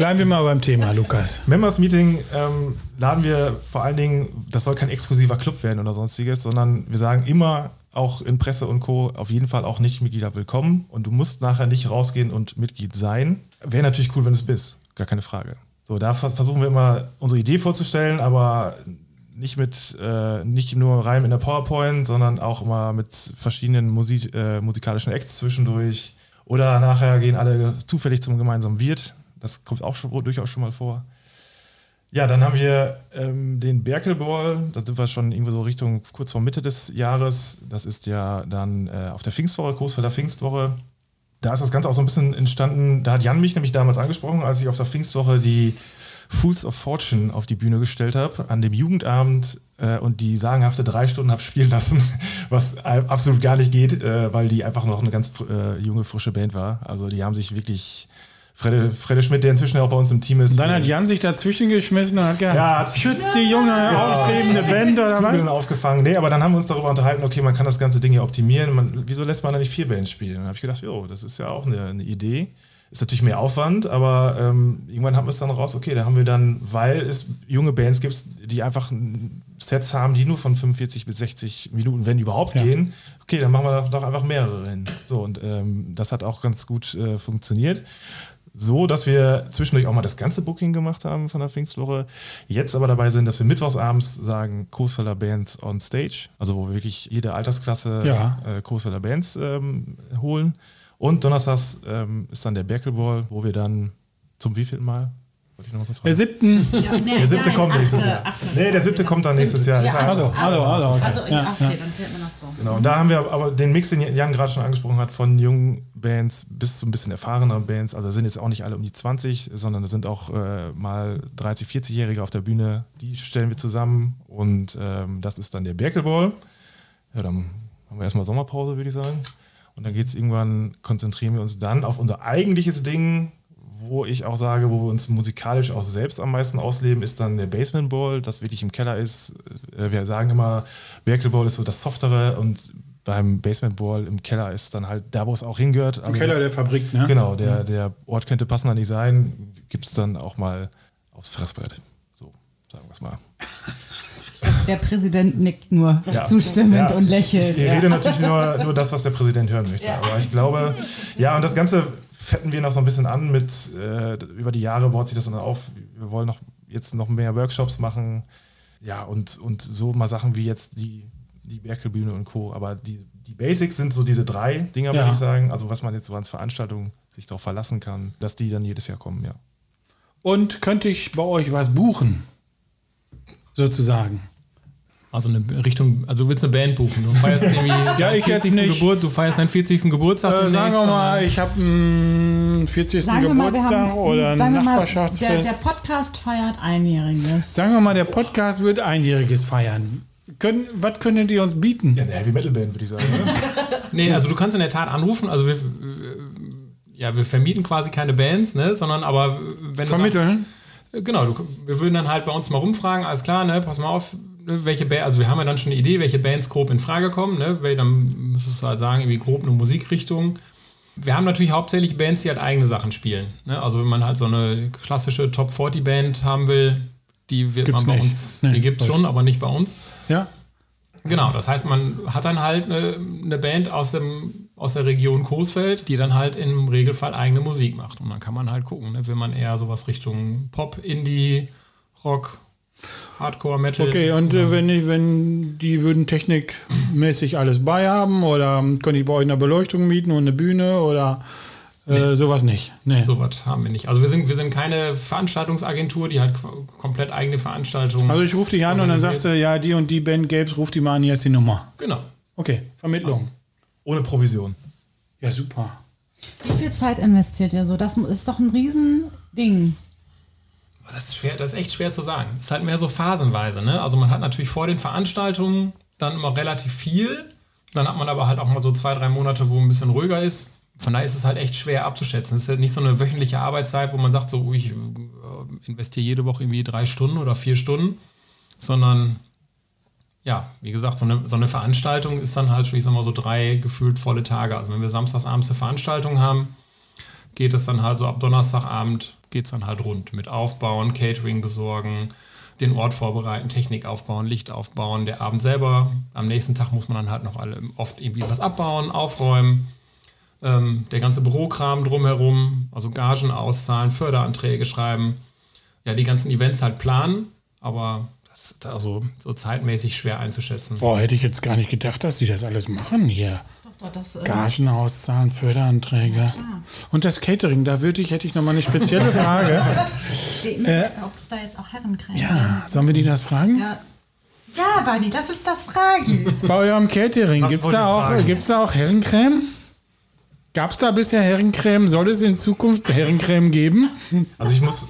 B: Bleiben wir mal beim Thema, Lukas.
D: Members Meeting ähm, laden wir vor allen Dingen, das soll kein exklusiver Club werden oder sonstiges, sondern wir sagen immer auch in Presse und Co. auf jeden Fall auch Nicht-Mitglieder willkommen und du musst nachher nicht rausgehen und Mitglied sein. Wäre natürlich cool, wenn du es bist, gar keine Frage. So, da ver- versuchen wir immer unsere Idee vorzustellen, aber nicht mit äh, nicht nur Reim in der PowerPoint, sondern auch immer mit verschiedenen Musik, äh, musikalischen Acts zwischendurch. Oder nachher gehen alle zufällig zum gemeinsamen Wirt. Das kommt auch schon, durchaus schon mal vor. Ja, dann haben wir ähm, den Berkelball. Da sind wir schon irgendwo so Richtung kurz vor Mitte des Jahres. Das ist ja dann äh, auf der Pfingstwoche, Großfelder Pfingstwoche. Da ist das Ganze auch so ein bisschen entstanden. Da hat Jan mich nämlich damals angesprochen, als ich auf der Pfingstwoche die Fools of Fortune auf die Bühne gestellt habe, an dem Jugendabend äh, und die sagenhafte drei Stunden habe spielen lassen, was absolut gar nicht geht, äh, weil die einfach noch eine ganz äh, junge, frische Band war. Also die haben sich wirklich Fredde, Fredde Schmidt, der inzwischen auch bei uns im Team ist.
B: Dann hat Jan sich dazwischen geschmissen und hat gesagt,
D: Ja,
B: schützt die junge, aufstrebende Band oder
D: Kugeln
B: was?
D: aufgefangen. Nee, aber dann haben wir uns darüber unterhalten, okay, man kann das ganze Ding hier optimieren. Man, wieso lässt man da nicht vier Bands spielen? Dann habe ich gedacht, jo, das ist ja auch eine, eine Idee. Ist natürlich mehr Aufwand, aber ähm, irgendwann haben wir es dann raus, okay, da haben wir dann, weil es junge Bands gibt, die einfach Sets haben, die nur von 45 bis 60 Minuten, wenn überhaupt,
B: Ja.
D: gehen. Okay, dann machen wir doch- doch einfach mehrere hin. So, und ähm, das hat auch ganz gut äh, funktioniert. So, dass wir zwischendurch auch mal das ganze Booking gemacht haben von der Pfingstwoche. Jetzt aber dabei sind, dass wir mittwochsabends sagen, Coesfelder Bands on Stage. Also wo wir wirklich jede Altersklasse
B: Ja.
D: äh, Coesfelder Bands ähm, holen. Und donnerstags ähm, ist dann der Berkelball, wo wir dann zum wievielten Mal? Wollte ich
B: Der siebten.
A: Ja, nee,
D: Der siebte
A: nein,
D: kommt nächstes
A: achte-
D: Jahr.
A: achte.
D: Nee, der siebte kommt dann nächstes Jahr.
A: Ja,
B: Also, also, also, okay.
A: Also, Ja, okay, dann zählt man das so.
D: Genau, und da haben wir aber den Mix, den Jan gerade schon angesprochen hat, von jungen Bands bis zu ein bisschen erfahreneren Bands. Also sind jetzt auch nicht alle um die 20, sondern da sind auch äh, mal 30, 40-Jährige auf der Bühne. Die stellen wir zusammen und ähm, das ist dann der Berkelball. Ja, dann haben wir erstmal Sommerpause, würde ich sagen. Und dann geht es irgendwann, konzentrieren wir uns dann auf unser eigentliches Ding, wo ich auch sage, wo wir uns musikalisch auch selbst am meisten ausleben, ist dann der Basement Ball, das wirklich im Keller ist. Äh, Wir sagen immer, Berkel Ball ist so das Softere und beim Basement Ball im Keller ist dann halt da, wo es auch hingehört.
B: Im Keller der Fabrik, ne?
D: Genau, der, der Ort könnte passender nicht sein. Gibt es dann auch mal aufs Fressbrett. So, sagen wir es mal.
A: Der Präsident nickt nur
D: Ja.
A: zustimmend
D: Ja,
A: und lächelt.
D: Ich
A: ja.
D: rede natürlich nur, nur das, was der Präsident hören möchte. Aber ich glaube, ja, und das Ganze fetten wir noch so ein bisschen an mit, äh, über die Jahre baut sich das dann auf. Wir wollen noch jetzt noch mehr Workshops machen. Ja, und, und so mal Sachen wie jetzt die, die Berkelbühne und Co. Aber die, die Basics sind so diese drei Dinger,
B: Ja.
D: würde ich sagen. Also was man jetzt so als Veranstaltung sich darauf verlassen kann, dass die dann jedes Jahr kommen, ja.
B: Und könnte ich bei euch was buchen? Sozusagen.
E: Also eine Richtung, also du willst eine Band buchen. Du feierst irgendwie
B: Ja,
E: deinen
B: ich jetzt
E: 40.
B: nicht.
E: Geburt, du feierst deinen 40. Geburtstag.
B: Äh, sagen wir mal, ich habe einen 40.
A: Sagen wir mal, wir
B: Geburtstag
A: haben,
B: oder ein
A: wir mal, der,
B: Nachbarschaftsfest.
A: der Podcast feiert Einjähriges.
B: sagen wir mal, der Podcast wird einjähriges feiern. Können, was könntet ihr uns bieten?
D: Ja, eine Heavy Metal Band, würde ich sagen.
E: Nee, also du kannst in der Tat anrufen. Also wir, äh, ja, wir vermieten quasi keine Bands, ne, sondern aber wenn du
B: Vermitteln?
E: Sagst, genau, du, wir würden dann halt bei uns mal rumfragen, alles klar, ne, pass mal auf, welche Band, also wir haben ja dann schon eine Idee, welche Bands grob in Frage kommen, ne, weil dann müsstest du halt sagen, irgendwie grob eine Musikrichtung. Wir haben natürlich hauptsächlich Bands, die halt eigene Sachen spielen. Ne? Also wenn man halt so eine klassische Top 40 Band haben will, die wird
B: Gibt's
E: man bei
B: nicht.
E: uns,
B: Nee,
E: die gibt's schon, aber nicht bei uns.
B: Ja?
E: Genau, das heißt, man hat dann halt eine, eine Band aus, dem, aus der Region Coesfeld, die dann halt im Regelfall eigene Musik macht. Und dann kann man halt gucken, ne? will man eher sowas Richtung Pop, Indie, Rock, Hardcore, Metal.
B: Okay, und äh, wenn, ich, wenn die würden technikmäßig alles bei haben oder könnte ich bei euch eine Beleuchtung mieten und eine Bühne oder äh, sowas nicht? Nee.
E: Sowas haben wir nicht. Also wir sind, wir sind keine Veranstaltungsagentur, die halt qu- komplett eigene Veranstaltungen.
B: Also ich rufe dich an und dann sagst du, ja, die und die Band gäb's, ruf die mal an, hier ist die Nummer.
E: Genau.
B: Okay, Vermittlung.
D: Ohne Provision.
B: Ja, super.
A: Wie viel Zeit investiert ihr so? Das ist doch ein Riesending.
E: Das ist, schwer, das ist echt schwer zu sagen. Es ist halt mehr so phasenweise. Ne? Also man hat natürlich vor den Veranstaltungen dann immer relativ viel. Dann hat man aber halt auch mal so zwei, drei Monate, wo ein bisschen ruhiger ist. Von daher ist es halt echt schwer abzuschätzen. Es ist halt nicht so eine wöchentliche Arbeitszeit, wo man sagt, so ich äh, investiere jede Woche irgendwie drei Stunden oder vier Stunden, sondern ja, wie gesagt, so eine, so eine Veranstaltung ist dann halt, ich sag mal, so drei gefühlt volle Tage. Also wenn wir samstagsabends eine Veranstaltung haben, geht es dann halt so ab Donnerstagabend geht es dann halt rund mit Aufbauen, Catering besorgen, den Ort vorbereiten, Technik aufbauen, Licht aufbauen. Der Abend selber, am nächsten Tag muss man dann halt noch alle oft irgendwie was abbauen, aufräumen. Ähm, der ganze Bürokram drumherum, also Gagen auszahlen, Förderanträge schreiben. Ja, die ganzen Events halt planen, aber das ist also so zeitmäßig schwer einzuschätzen.
B: Boah, hätte ich jetzt gar nicht gedacht, dass die das alles machen hier.
A: Doch, das, äh,
B: Gagen auszahlen, Förderanträge. Und das Catering, da würde ich, hätte ich nochmal eine spezielle Frage.
A: ob es da jetzt auch Herrenkräne
B: ja, sollen wir die das fragen?
A: Ja. Ja, Bunny, lass uns das fragen.
B: Bei eurem Catering, gibt es da, auch-
D: fragen?
B: gibt's da auch Herrencreme? Gab es da bisher Herrencreme? Soll es in Zukunft Herrencreme geben?
D: Also ich muss,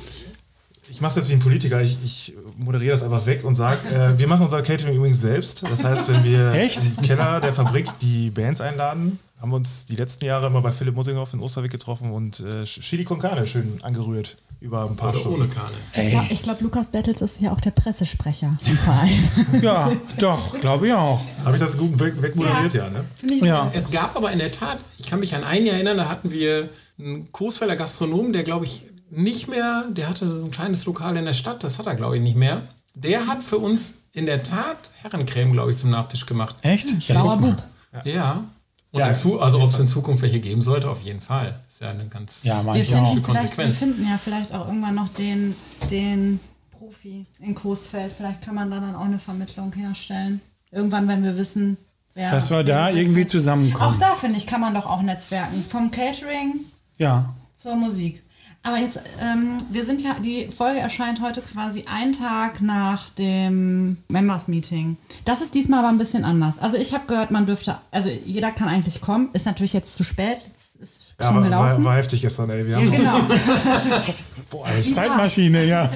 D: ich mache es jetzt wie ein Politiker, ich, ich moderiere das einfach weg und sage, äh, wir machen unser Catering übrigens selbst. Das heißt, wenn wir
B: Echt?
D: im Keller der Fabrik die Bands einladen, haben wir uns die letzten Jahre immer bei Philipp Musinghoff in Osterweg getroffen und äh, Chili con Carne schön angerührt über ein paar
E: Oder
D: Stunden.
E: ohne Karne.
A: Ja, ich glaube, Lukas Bettels ist ja auch der Pressesprecher vom Verein.
B: Ja, doch, glaube ich auch.
D: Habe ich das gut weg, wegmoderiert, ja, ne?
A: Finde ich
B: Ja.
E: Es gab aber in der Tat, ich kann mich an ein Jahr erinnern, da hatten wir einen Coesfelder Gastronom, der glaube ich nicht mehr, der hatte so ein kleines Lokal in der Stadt, das hat er glaube ich nicht mehr. Der hat für uns in der Tat Herrencreme, glaube ich, zum Nachtisch gemacht.
B: Echt? Ja,
A: Schlauer. Bub.
E: Ja. Und
D: Ja,
E: in Zu also ob es in Zukunft welche geben sollte, auf jeden Fall. Ist ja eine ganz
B: Ja,
A: Wir
B: manche
A: finden, vielleicht, wir
E: Konsequenz.
A: finden ja vielleicht auch irgendwann noch den, den Profi in Coesfeld. Vielleicht kann man da dann auch eine Vermittlung herstellen. Irgendwann, wenn wir wissen, wer.
B: Dass wir da irgendwie
A: ist. Auch
B: zusammenkommen.
A: da, finde ich, kann man doch auch netzwerken. Vom Catering
B: Ja.
A: zur Musik. Aber jetzt, ähm, wir sind ja, die Folge erscheint heute quasi einen Tag nach dem Members Meeting. Das ist diesmal aber ein bisschen anders. Also ich habe gehört, man dürfte, also jeder kann eigentlich kommen. Ist natürlich jetzt zu spät, jetzt ist
D: Ja,
A: schon
D: aber
A: gelaufen.
D: war, war heftig gestern, ey. Wir haben
A: genau.
D: boah, echt
B: Zeitmaschine, ja.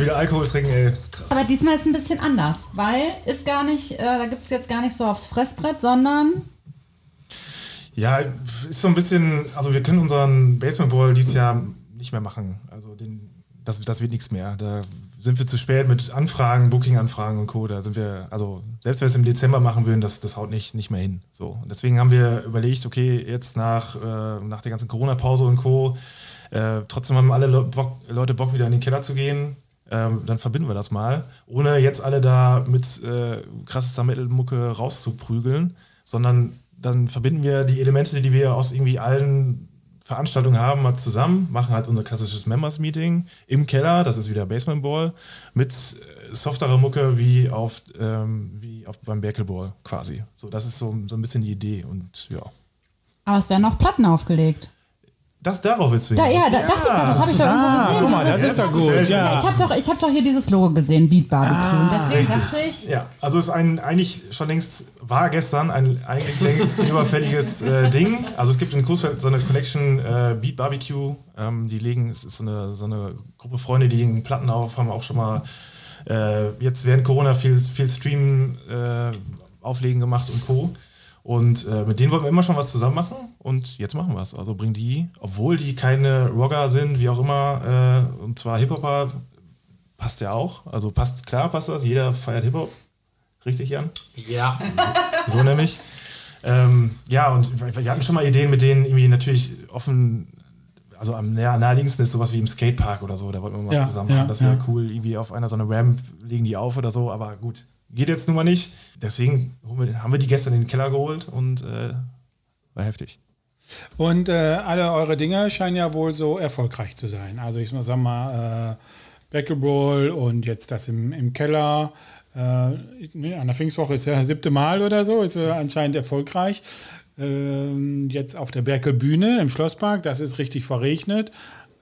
D: wieder Alkohol trinken, ey.
A: Aber diesmal ist ein bisschen anders, weil ist gar nicht, äh, da gibt es jetzt gar nicht so aufs Fressbrett, sondern
D: Ja, ist so ein bisschen, also wir können unseren Basement Ball dieses Jahr nicht mehr machen. Also den, das, das wird nichts mehr. Da sind wir zu spät mit Anfragen, Booking-Anfragen und Co. Da sind wir, also selbst wenn wir es im Dezember machen würden, das, das haut nicht, nicht mehr hin. So. Und deswegen haben wir überlegt, okay, jetzt nach, äh, nach der ganzen Corona-Pause und Co. Äh, trotzdem haben alle Le Bock, Leute Bock, wieder in den Keller zu gehen. Ähm, dann verbinden wir das mal, ohne jetzt alle da mit äh, krassester Metal-Mucke rauszuprügeln, sondern dann verbinden wir die Elemente, die wir aus irgendwie allen Veranstaltungen haben, mal zusammen, machen halt unser klassisches Members-Meeting im Keller, das ist wieder Basement Ball, mit äh, softerer Mucke wie auf, ähm, wie auf beim Berkel Ball quasi. So, das ist so, so ein bisschen die Idee und ja.
A: aber es werden noch Platten aufgelegt.
D: Das darauf willst du
A: Da, ja, da dachte ich doch, das habe ich doch irgendwo
B: Ah,
A: gesehen.
B: guck mal, das ist doch gut.
A: Ja, ich habe doch, ich hab doch hier dieses Logo gesehen, Beat Barbecue. Und deswegen
D: richtig.
A: dachte ich,
D: Ja, also es ist ein eigentlich schon längst, war gestern ein eigentlich längst überfälliges äh, Ding. Also es gibt in Coesfeld so eine Connection äh, Beat Barbecue, ähm, die legen, es ist so eine, so eine Gruppe Freunde, die legen Platten auf, haben auch schon mal äh, jetzt während Corona viel, viel Stream äh, Auflegen gemacht und Co. Und äh, mit denen wollten wir immer schon was zusammen machen und jetzt machen wir es. Also bringen die, obwohl die keine Rocker sind, wie auch immer, äh, und zwar Hip-Hopper, passt ja auch. Also passt, klar passt das, jeder feiert Hip-Hop. Richtig, Jan?
E: Ja.
D: So nämlich. Ähm, ja, und wir hatten schon mal Ideen, mit denen irgendwie natürlich offen, also am nahe- naheliegendsten ist sowas wie im Skatepark oder so, da wollten wir was
B: Ja,
D: zusammen machen.
B: ja,
D: das wäre
B: ja.
D: cool, irgendwie auf einer so einer Ramp legen die auf oder so, aber gut, geht jetzt nun mal nicht. Deswegen haben wir die gestern in den Keller geholt und äh, war heftig.
B: Und äh, alle eure Dinge scheinen ja wohl so erfolgreich zu sein. Also ich sag mal, äh, Backelroll und jetzt das im, im Keller. Äh, an der Pfingstwoche ist ja das siebte Mal oder so, ist ja anscheinend erfolgreich. Ähm, jetzt auf der Berkelbühne im Schlosspark, das ist richtig verregnet.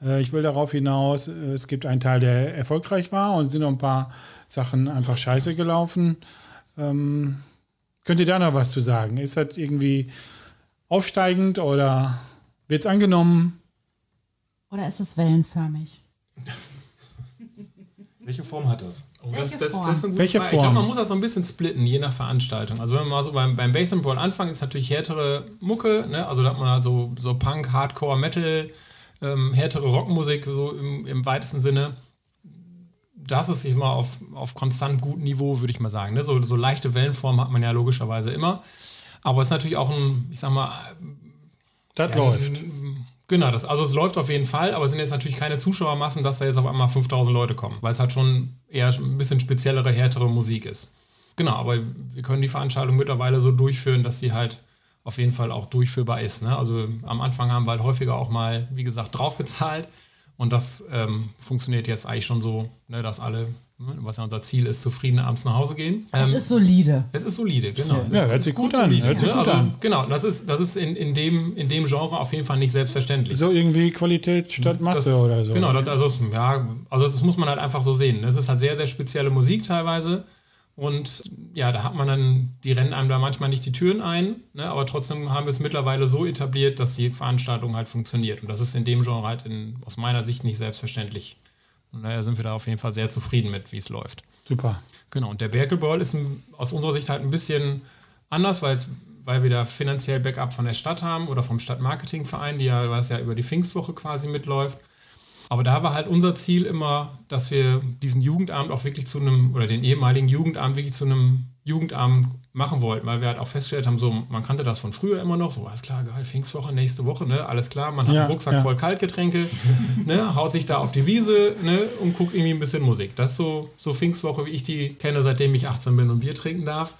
B: Äh, ich will darauf hinaus, äh, es gibt einen Teil, der erfolgreich war und sind noch ein paar Sachen einfach scheiße gelaufen. Ähm, könnt ihr da noch was zu sagen? Ist das irgendwie aufsteigend oder wird es angenommen?
A: oder ist es wellenförmig?
D: Welche Form hat das?
E: Oh, das,
A: Welche
E: das,
A: Form?
E: das
B: Welche
E: Frage. Ich glaube,
B: Form?
E: man muss das so ein bisschen splitten, je nach Veranstaltung. Also wenn wir mal so beim, beim Basement Brawl anfangen, ist natürlich härtere Mucke, ne? also da hat man halt so, so Punk, Hardcore, Metal, ähm, härtere Rockmusik, so im, im weitesten Sinne. Das ist sich mal auf, auf konstant gutem Niveau, würde ich mal sagen. Ne? So, so leichte Wellenform hat man ja logischerweise immer. Aber es ist natürlich auch ein, ich sag mal,
B: Das
E: Ja,
B: läuft.
E: Genau, das, also es läuft auf jeden Fall, aber es sind jetzt natürlich keine Zuschauermassen, dass da jetzt auf einmal 5000 Leute kommen, weil es halt schon eher ein bisschen speziellere, härtere Musik ist. Genau, aber wir können die Veranstaltung mittlerweile so durchführen, dass sie halt auf jeden Fall auch durchführbar ist. Ne? Also am Anfang haben wir halt häufiger auch mal, wie gesagt, draufgezahlt und das ähm, funktioniert jetzt eigentlich schon so, ne, dass alle, was ja unser Ziel ist, zufrieden abends nach Hause gehen.
A: Das
E: Ähm,
A: ist solide.
E: es ist solide, genau.
B: Ja,
E: Es
B: hört
E: ist
B: sich gut an, hört sich
E: ne?
B: gut
E: also,
B: an.
E: Genau, das ist, das ist in, in, dem, in dem Genre auf jeden Fall nicht selbstverständlich.
B: So irgendwie Qualität statt Masse
E: Das-
B: oder so.
E: Genau, das, also, ja, also das muss man halt einfach so sehen. Das ist halt sehr, sehr spezielle Musik teilweise. Und ja, da hat man dann, die rennen einem da manchmal nicht die Türen ein, ne, aber trotzdem haben wir es mittlerweile so etabliert, dass die Veranstaltung halt funktioniert. Und das ist in dem Genre halt in, aus meiner Sicht nicht selbstverständlich. Und daher sind wir da auf jeden Fall sehr zufrieden mit, wie es läuft.
B: Super.
E: Genau, und der Berkelball ist ein, aus unserer Sicht halt ein bisschen anders, weil, weil wir da finanziell Backup von der Stadt haben oder vom Stadtmarketingverein, die ja, was ja über die Pfingstwoche quasi mitläuft. Aber da war halt unser Ziel immer, dass wir diesen Jugendabend auch wirklich zu einem, oder den ehemaligen Jugendabend wirklich zu einem Jugendabend machen wollten, weil wir halt auch festgestellt haben, so, man kannte das von früher immer noch, so, alles klar, geil, Pfingstwoche, nächste Woche, ne, alles klar, man hat
B: Ja,
E: einen Rucksack
B: ja.
E: voll Kaltgetränke, ne, haut sich da auf die Wiese, ne, und guckt irgendwie ein bisschen Musik. Das ist so, so Pfingstwoche, wie ich die kenne, seitdem ich 18 bin und Bier trinken darf.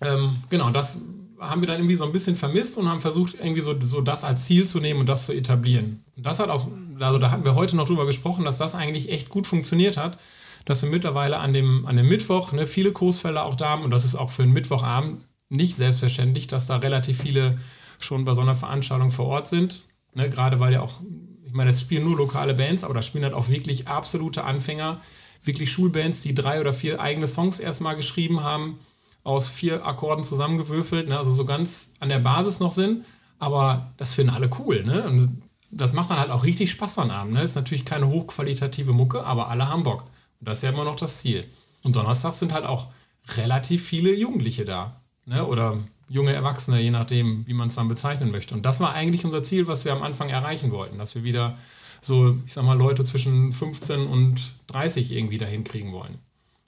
E: Ähm, genau, das haben wir dann irgendwie so ein bisschen vermisst und haben versucht, irgendwie so, so das als Ziel zu nehmen und das zu etablieren. Und das hat aus, also da hatten wir heute noch drüber gesprochen, dass das eigentlich echt gut funktioniert hat, dass wir mittlerweile an dem, an dem Mittwoch ne, viele Kursfälle auch da haben und das ist auch für einen Mittwochabend nicht selbstverständlich, dass da relativ viele schon bei so einer Veranstaltung vor Ort sind. Ne, gerade weil ja auch, ich meine, es spielen nur lokale Bands, aber da spielen halt auch wirklich absolute Anfänger, wirklich Schulbands, die drei oder vier eigene Songs erstmal geschrieben haben, aus vier Akkorden zusammengewürfelt, ne, also so ganz an der Basis noch sind, aber das finden alle cool, ne? Und das macht dann halt auch richtig Spaß am Abend. Ne? Ist natürlich keine hochqualitative Mucke, aber alle haben Bock. Das ist ja immer noch das Ziel. Und Donnerstag sind halt auch relativ viele Jugendliche da. Ne? Oder junge Erwachsene, je nachdem, wie man es dann bezeichnen möchte. Und das war eigentlich unser Ziel, was wir am Anfang erreichen wollten, dass wir wieder so, ich sag mal, Leute zwischen 15 und 30 irgendwie dahin kriegen wollen.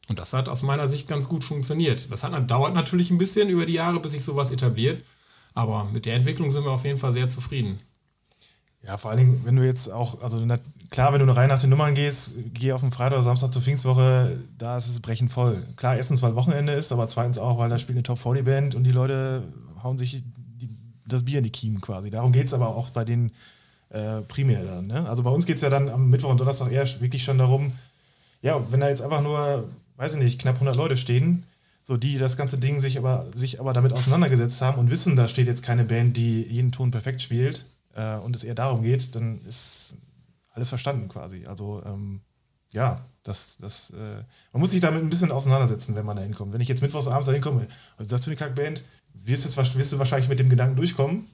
E: Und das hat aus meiner Sicht ganz gut funktioniert. Das hat, dauert natürlich ein bisschen über die Jahre, bis sich sowas etabliert. Aber mit der Entwicklung sind wir auf jeden Fall sehr zufrieden.
D: Ja, vor allen Dingen, wenn du jetzt auch, also klar, wenn du Reihe nach den Nummern gehst, geh auf den Freitag oder Samstag zur Pfingstwoche, da ist es brechend voll. Klar, erstens, weil Wochenende ist, aber zweitens auch, weil da spielt eine Top-40-Band und die Leute hauen sich die, das Bier in die Kiemen quasi. Darum geht es aber auch bei den äh, primär dann. Ne? Also bei uns geht es ja dann am Mittwoch und Donnerstag eher wirklich schon darum, ja, wenn da jetzt einfach nur, weiß ich nicht, knapp 100 Leute stehen, so die das ganze Ding sich aber, sich aber damit auseinandergesetzt haben und wissen, da steht jetzt keine Band, die jeden Ton perfekt spielt äh, und es eher darum geht, dann ist alles verstanden quasi. Also ähm, ja, das, das, äh, man muss sich damit ein bisschen auseinandersetzen, wenn man da hinkommt. Wenn ich jetzt mittwochs abends da hinkomme, ist das für eine Kackband? Wirst, wirst du wahrscheinlich mit dem Gedanken durchkommen.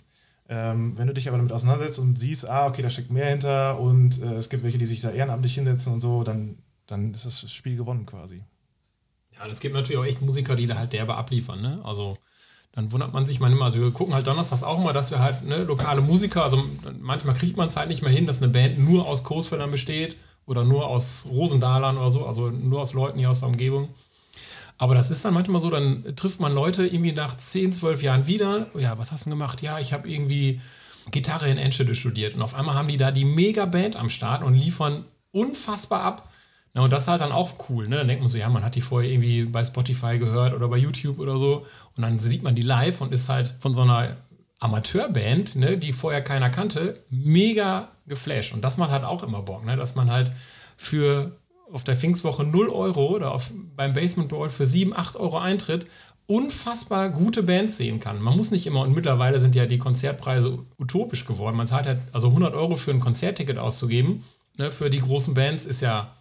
D: Ähm, wenn du dich aber damit auseinandersetzt und siehst, ah, okay, da steckt mehr hinter und äh, es gibt welche, die sich da ehrenamtlich hinsetzen und so, dann, dann ist das Spiel gewonnen quasi.
E: Ja, es gibt natürlich auch echt Musiker, die da halt derbe abliefern, ne? Also dann wundert man sich manchmal, also wir gucken halt donnerstags auch mal, dass wir halt ne, lokale Musiker, also manchmal kriegt man es halt nicht mehr hin, dass eine Band nur aus Coesfeldern besteht oder nur aus Rosendalern oder so, also nur aus Leuten hier aus der Umgebung. Aber das ist dann manchmal so, dann trifft man Leute irgendwie nach 10, 12 Jahren wieder. Ja, was hast du denn gemacht? Ja, ich habe irgendwie Gitarre in Enschede studiert. Und auf einmal haben die da die Mega-Band am Start und liefern unfassbar ab. Na, und das ist halt dann auch cool. Ne? Dann denkt man so, ja, man hat die vorher irgendwie bei Spotify gehört oder bei YouTube oder so. Und dann sieht man die live und ist halt von so einer Amateurband, ne, die vorher keiner kannte, mega geflasht. Und das macht halt auch immer Bock, ne? dass man halt für auf der Pfingstwoche 0 Euro oder auf, beim Basement Brawl für 7, 8 Euro Eintritt unfassbar gute Bands sehen kann. Man muss nicht immer, und mittlerweile sind ja die Konzertpreise utopisch geworden. Man zahlt halt, also 100 Euro für ein Konzertticket auszugeben, ne, für die großen Bands ist ja,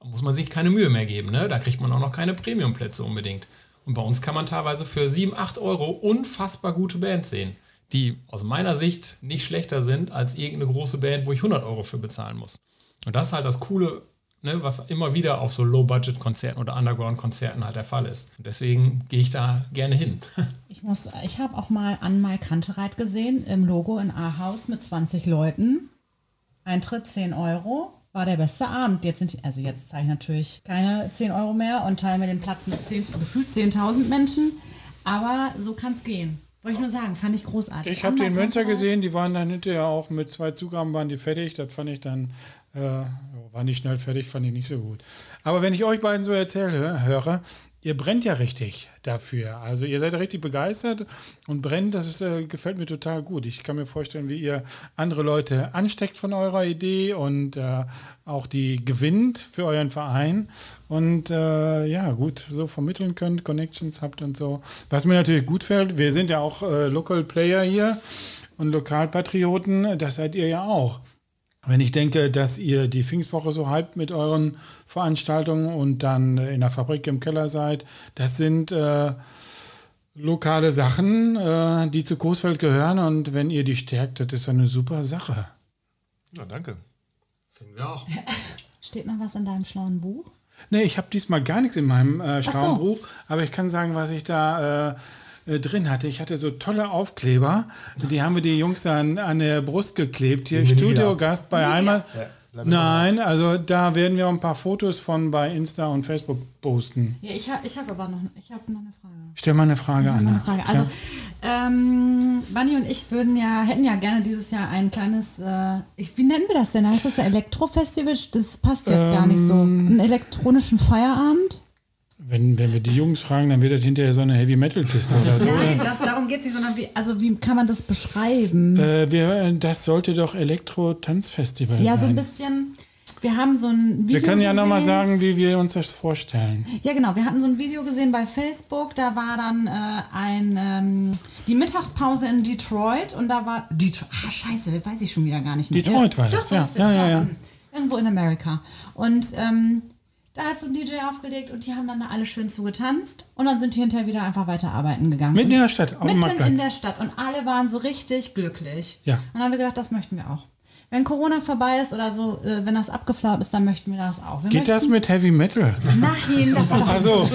E: da muss man sich keine Mühe mehr geben. Ne? Da kriegt man auch noch keine Premiumplätze unbedingt. Und bei uns kann man teilweise für 7, 8 Euro unfassbar gute Bands sehen, die aus meiner Sicht nicht schlechter sind als irgendeine große Band, wo ich 100 Euro für bezahlen muss. Und das ist halt das Coole, ne, was immer wieder auf so Low-Budget-Konzerten oder Underground-Konzerten halt der Fall ist. Deswegen gehe ich da gerne hin.
A: Ich muss, ich habe auch mal Anmal Kantereit gesehen im Logo in Ahaus mit 20 Leuten. Eintritt 10 Euro. War der beste Abend. Jetzt sind, also jetzt zahle ich natürlich keine 10 Euro mehr und teile mir den Platz mit 10, gefühlt 10.000 Menschen. Aber so kann es gehen. Wollte ich nur sagen, fand ich großartig.
B: Ich habe Münster
A: Kantereit.
B: gesehen, die waren dann hinterher auch mit zwei Zugaben waren die fertig. Das fand ich dann, äh, war nicht schnell fertig, fand ich nicht so gut. Aber wenn ich euch beiden so erzähle, höre, ihr brennt ja richtig dafür. Also ihr seid richtig begeistert und brennt, das ist, äh, gefällt mir total gut. Ich kann mir vorstellen, wie ihr andere Leute ansteckt von eurer Idee und äh, auch die gewinnt für euren Verein und äh, ja, gut so vermitteln könnt, Connections habt und so. Was mir natürlich gut fällt, wir sind ja auch äh, Local Player hier und Lokalpatrioten, das seid ihr ja auch. Wenn ich denke, dass ihr die Pfingstwoche so hypt mit euren Veranstaltungen und dann äh, in der Fabrik im Keller seid, das sind äh, lokale Sachen, äh, die zu Coesfeld gehören und wenn ihr die stärkt, das ist eine super Sache.
D: Ja, danke.
E: Finden wir auch.
A: Steht noch was in deinem schlauen Buch?
B: Nee, ich habe diesmal gar nichts in meinem äh,
A: so.
B: schlauen Buch, aber ich kann sagen, was ich da äh, drin hatte. Ich hatte so tolle Aufkleber, die haben wir die Jungs dann an der Brust geklebt. Hier Studiogast bei
D: bleiben
B: Nein, also da werden wir auch ein paar Fotos von bei Insta und Facebook posten.
A: Ja, ich habe ich hab aber noch, ich hab noch eine Frage.
B: Stell mal eine Frage an.
A: eine Frage. Also, ähm, Bunny und ich würden ja, hätten ja gerne dieses Jahr ein kleines, äh, ich, wie nennen wir das denn? Heißt das ja Elektrofestival? Das passt jetzt gar nicht so.
B: Ähm.
A: Einen elektronischen Feierabend?
B: Wenn, wenn wir die Jungs fragen, dann wird das hinterher so eine Heavy-Metal-Kiste oder so.
A: Nein, das, darum geht es nicht, sondern wie, also wie kann man das beschreiben?
B: Äh, wir, das sollte doch Elektro-Tanzfestival
A: ja, so ein
B: sein.
A: bisschen. Wir haben so ein Video
B: wir können ja nochmal sagen, wie wir uns das vorstellen.
A: Ja, genau. Wir hatten so ein Video gesehen bei Facebook. Da war dann äh, ein, ähm, die Mittagspause in Detroit und da war. Detroit, ah, scheiße, weiß ich schon wieder gar nicht mehr.
B: Detroit war das,
A: Doch,
B: ja. Ja, ja, ja.
A: Irgendwo in Amerika. Und ähm, da hat so ein DJ aufgelegt und die haben dann da alle schön zugetanzt und dann sind die hinterher wieder einfach weiter arbeiten gegangen.
B: Mitten in der Stadt, auf dem
A: Mitten in der Stadt und alle waren so richtig glücklich.
B: Ja.
A: Und dann haben wir gedacht, das möchten wir auch. Wenn Corona vorbei ist oder so, äh, wenn das abgeflaut ist, dann möchten wir das auch. Wir
B: Geht das
A: möchten,
B: mit Heavy Metal?
A: Nein, das war
B: Also,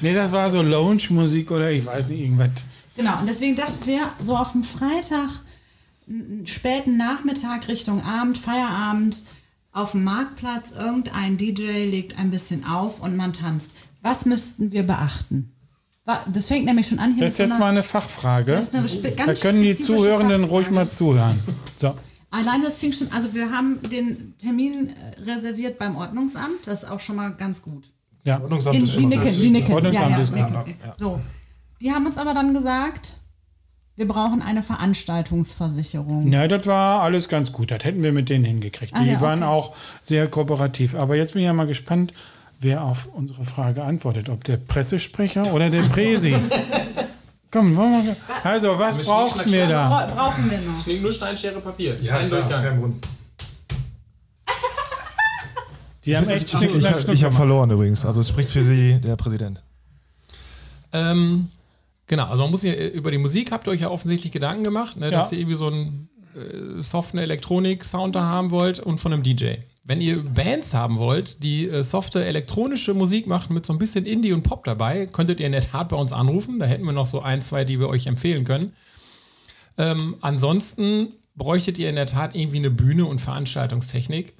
B: nee, das war so Lounge-Musik oder ich weiß nicht, irgendwas.
A: Genau, und deswegen dachten wir, so auf dem Freitag, späten Nachmittag Richtung Abend, Feierabend, auf dem Marktplatz, irgendein DJ legt ein bisschen auf und man tanzt. Was müssten wir beachten? Das fängt nämlich schon an hier
B: Das ist jetzt
A: einer-
B: mal eine Fachfrage.
A: Das ist eine
B: Da können die Zuhörenden
A: Fachfrage.
B: ruhig mal zuhören. So.
A: Allein das fing schon, also wir haben den Termin äh, reserviert beim Ordnungsamt, das ist auch schon mal ganz gut.
B: Ja.
D: Ordnungsamt
A: In,
D: ist
A: Nicken, Nicken.
B: Ordnungsamt
A: ja, ja,
B: ist gut.
A: Nicken. So. Die haben uns aber dann gesagt, wir brauchen eine Veranstaltungsversicherung.
B: Ja, das war alles ganz gut. Das hätten wir mit denen hingekriegt.
A: Ah,
B: Die
A: ja,
B: waren
A: okay.
B: auch sehr kooperativ. Aber jetzt bin ich ja mal gespannt, wer auf unsere Frage antwortet. Ob der Pressesprecher oder der Präsi. Komm, wollen wir. Also, was brauchen wir da?
A: Bra- Brauchen wir noch.
E: Schnick nur Stein, Schere, Papier.
D: Ja,
E: Ein
D: klar,
E: Durchgang.
D: kein Grund.
B: Die haben echt Schnick,
D: Ich,
B: Schnack,
D: ich,
B: Schnuck
D: ich habe verloren übrigens. Also es spricht für Sie der Präsident.
E: Ähm, genau, also man muss ja über die Musik habt ihr euch ja offensichtlich Gedanken gemacht, ne, dass ihr irgendwie so einen äh, soften Elektronik-Sound da haben wollt und von einem DJ. Wenn ihr Bands haben wollt, die äh, softe elektronische Musik machen mit so ein bisschen Indie und Pop dabei, könntet ihr in der Tat bei uns anrufen. Da hätten wir noch so ein, zwei, die wir euch empfehlen können. Ähm, ansonsten bräuchtet ihr in der Tat irgendwie eine Bühne und Veranstaltungstechnik.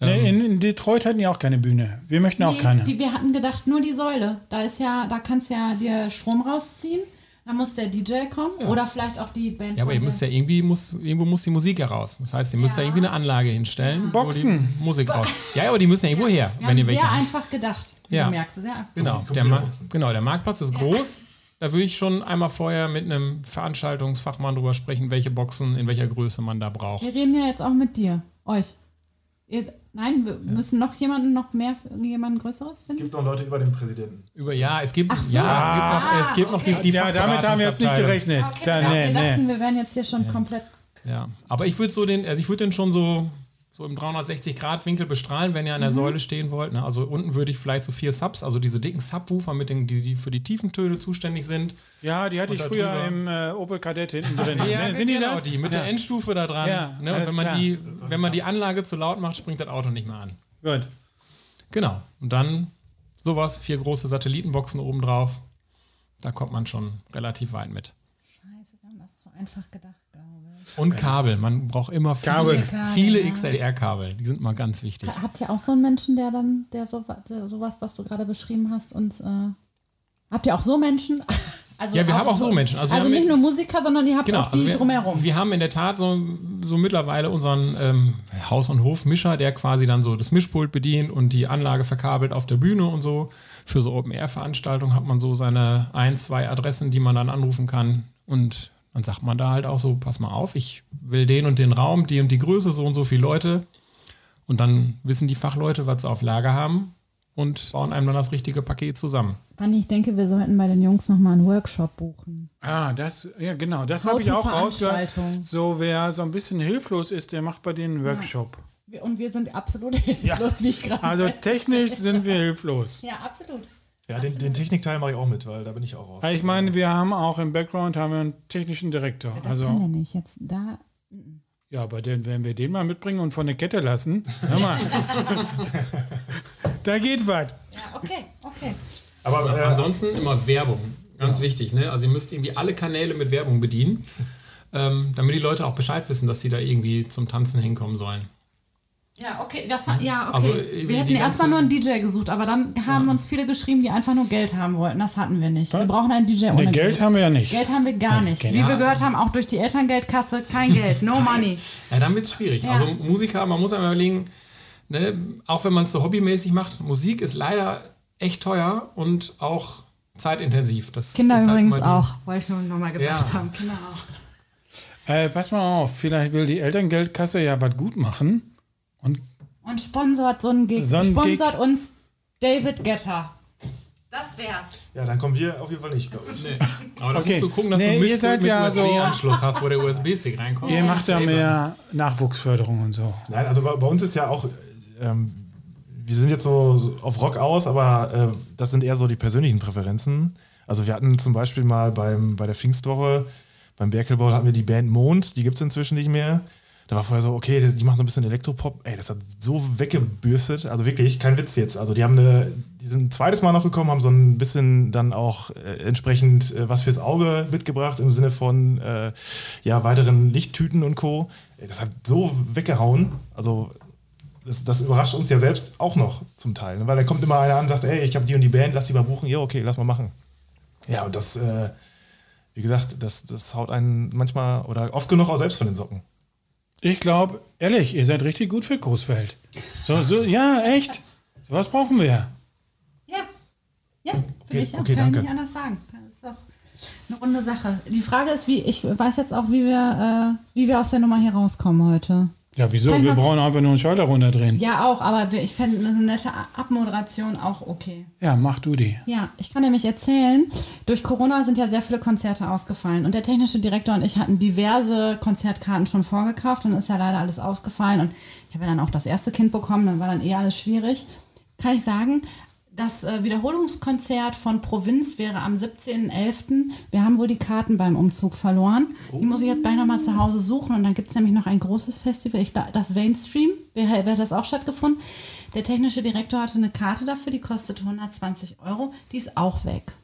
B: Nee, in, in Detroit hatten die auch keine Bühne. Wir möchten auch
A: Nee,
B: keine.
A: Die, wir hatten gedacht, nur die Säule. Da ist ja, da kannst ja dir Strom rausziehen. Da muss der DJ kommen oder vielleicht auch die Band.
E: Ja, aber ihr müsst ja irgendwie, muss, irgendwo muss die Musik heraus. Das heißt, ihr müsst ja,
A: Ja.
E: irgendwie eine Anlage hinstellen, wo
B: Boxen.
E: die Musik raus. Ja, aber die müssen ja irgendwo her,
A: Wir
E: wenn ihr welche
A: sehr
E: habt.
A: einfach gedacht.
E: Ja.
A: Du merkst es, ja.
E: Genau, der Ma genau, der Marktplatz ist groß. Da würde ich schon einmal vorher mit einem Veranstaltungsfachmann drüber sprechen, welche Boxen in welcher Größe man da braucht.
A: Wir reden ja jetzt auch mit dir, euch. Ihr, nein, wir müssen noch jemanden, noch mehr, jemanden Größeres
D: Es
A: finden?
D: gibt noch Leute über den Präsidenten.
E: Über ja, es gibt
A: so.
E: ja, es gibt noch, es gibt noch die, die
B: ja, damit haben wir jetzt nicht gerechnet.
A: Okay,
B: Da,
A: wir,
B: nee,
A: wir dachten,
B: nee.
A: wir wären jetzt hier schon komplett.
E: Ja, aber ich würde so den, also ich würde den schon so so im 360 Grad Winkel bestrahlen, wenn ihr an der
A: Mhm.
E: Säule stehen wollt. Ne? Also unten würde ich vielleicht so vier Subs, also diese dicken Subwoofer mit den, die, die für die tiefen Töne zuständig sind.
B: Ja, die hatte ich früher
E: drüber-
B: im äh, Opel Kadett hinten drin. sind, sind die
E: genau,
B: da?
E: die mit
B: ja.
E: der Endstufe da dran.
B: Ja,
E: ne? Wenn man
B: klar.
E: die, wenn man die Anlage zu laut macht, springt das Auto nicht mehr an.
B: Gut.
E: Genau. Und dann sowas, vier große Satellitenboxen oben drauf. Da kommt man schon relativ weit mit.
A: Scheiße, wir haben das so einfach gedacht.
E: Und Kabel. Man braucht immer viele,
B: Kabel.
E: viele. XLR-Kabel. Die sind mal ganz wichtig.
A: Habt ihr auch so einen Menschen, der dann, der so, der sowas, was du gerade beschrieben hast, uns. Äh, habt ihr auch so Menschen? Also
E: Ja, wir haben auch so Menschen. Also
A: Also, nicht nur Musiker, sondern ihr habt
E: Genau,
A: auch die
E: also wir,
A: drumherum.
E: wir haben in der Tat so, so mittlerweile unseren ähm, Haus- und Hofmischer, der quasi dann so das Mischpult bedient und die Anlage verkabelt auf der Bühne und so. Für so Open-Air-Veranstaltungen hat man so seine ein, zwei Adressen, die man dann anrufen kann. Und dann sagt man da halt auch so, pass mal auf, ich will den und den Raum, die und die Größe, so und so viele Leute. Und dann wissen die Fachleute, was sie auf Lager haben und bauen einem dann das richtige Paket zusammen.
A: Manni, ich denke, wir sollten bei den Jungs nochmal einen Workshop buchen.
B: Ah, das, ja genau, das habe ich auch rausgehört. So, wer so ein bisschen hilflos ist, der macht bei denen einen Workshop.
A: Wir- Und wir sind absolut hilflos, wie ich gerade
B: Also technisch sind wir hilflos.
A: Ja, absolut.
D: Ja, den, den Technikteil mache ich auch mit, weil da bin ich auch raus.
B: Ich meine, wir haben auch im Background haben wir einen technischen Direktor.
A: Das kann
B: Also,
A: der nicht. Jetzt da.
B: Ja, aber dann werden wir den mal mitbringen und von der Kette lassen. Hör mal. da geht was.
A: Ja, okay, okay.
D: Aber äh,
E: Ansonsten immer Werbung. Ganz wichtig, ne? Also ihr müsst irgendwie alle Kanäle mit Werbung bedienen, ähm, damit die Leute auch Bescheid wissen, dass sie da irgendwie zum Tanzen hinkommen sollen.
A: Ja, okay, das ja, okay.
E: Also,
A: wir hätten erstmal nur einen DJ gesucht, aber dann haben uns viele geschrieben, die einfach nur Geld haben wollten. Das hatten wir nicht. Wir brauchen einen DJ ohne
B: Ne, Geld haben wir ja nicht.
A: Geld haben wir gar nicht.
B: Geld-
A: Wie wir gehört haben, auch durch die Elterngeldkasse kein Geld, no money.
E: Ja, dann wird es schwierig.
A: Ja.
E: Also Musiker, man muss einmal überlegen, ne, auch wenn man es so hobbymäßig macht, Musik ist leider echt teuer und auch zeitintensiv. Das
A: Kinder
E: ist halt
A: übrigens auch, wollte ich nur nochmal gesagt
E: Ja.
A: haben. Kinder auch.
B: Äh, pass mal auf, vielleicht will die Elterngeldkasse ja was gut machen. Und
A: Und sponsort so einen Gig.
B: So einen
A: sponsort uns David Getter. Das wär's.
D: ja, dann kommen wir auf jeden Fall nicht, glaube ich.
E: Nee. Aber da
B: Okay.
E: musst du gucken, dass
B: Nee,
E: du
B: ihr
E: Mischpult
B: seid
E: mit
B: ja so-
E: USB-Anschluss hast, wo der USB-Stick reinkommt.
B: ihr macht ja mehr Nachwuchsförderung und so.
D: Nein, also bei, bei uns ist ja auch, ähm, wir sind jetzt so so auf Rock aus, aber äh, das sind eher so die persönlichen Präferenzen. Also wir hatten zum Beispiel mal beim, bei der Pfingstwoche, beim Berkelball hatten wir die Band Mond, die gibt es inzwischen nicht mehr. Da war vorher so, okay, die machen so ein bisschen Elektropop. Ey, das hat so weggebürstet. Also wirklich, kein Witz jetzt. Also die haben eine, die sind ein zweites Mal noch gekommen, haben so ein bisschen dann auch äh, entsprechend äh, was fürs Auge mitgebracht im Sinne von äh, ja, weiteren Lichttüten und Co. Ey, das hat so weggehauen. Also das, das überrascht uns ja selbst auch noch zum Teil. Ne? Weil da kommt immer einer an und sagt, ey, ich habe die und die Band, lass die mal buchen. Ja, okay, lass mal machen. Ja, und das, äh, wie gesagt, das, das haut einen manchmal oder oft genug auch selbst von den Socken.
B: Ich glaube, ehrlich, ihr seid richtig gut für Großfeld. So, so, ja, echt. So was brauchen wir.
A: Ja. Ja, finde
D: Okay,
A: ich auch.
D: okay,
A: Kann ich nicht anders sagen. Das ist doch eine runde Sache. Die Frage ist, wie, ich weiß jetzt auch, wie wir, äh, wie wir aus der Nummer hier rauskommen heute.
B: Ja, wieso?
A: Kann
B: Wir brauchen einfach nur einen Schalter runterdrehen.
A: Ja, auch, aber ich fände eine nette Abmoderation auch okay.
B: Ja, mach du die.
A: Ja, ich kann nämlich erzählen, durch Corona sind ja sehr viele Konzerte ausgefallen und der technische Direktor und ich hatten diverse Konzertkarten schon vorgekauft und ist ja leider alles ausgefallen und ich habe ja dann auch das erste Kind bekommen, dann war dann eh alles schwierig. Kann ich sagen, das äh, Wiederholungskonzert von Provinz wäre am 17.11. Wir haben wohl die Karten beim Umzug verloren. Die muss ich jetzt gleich nochmal zu Hause suchen und dann gibt es nämlich noch ein großes Festival, ich, das Mainstream, wäre wär das auch stattgefunden. Der technische Direktor hatte eine Karte dafür, die kostet 120 Euro, die ist auch weg.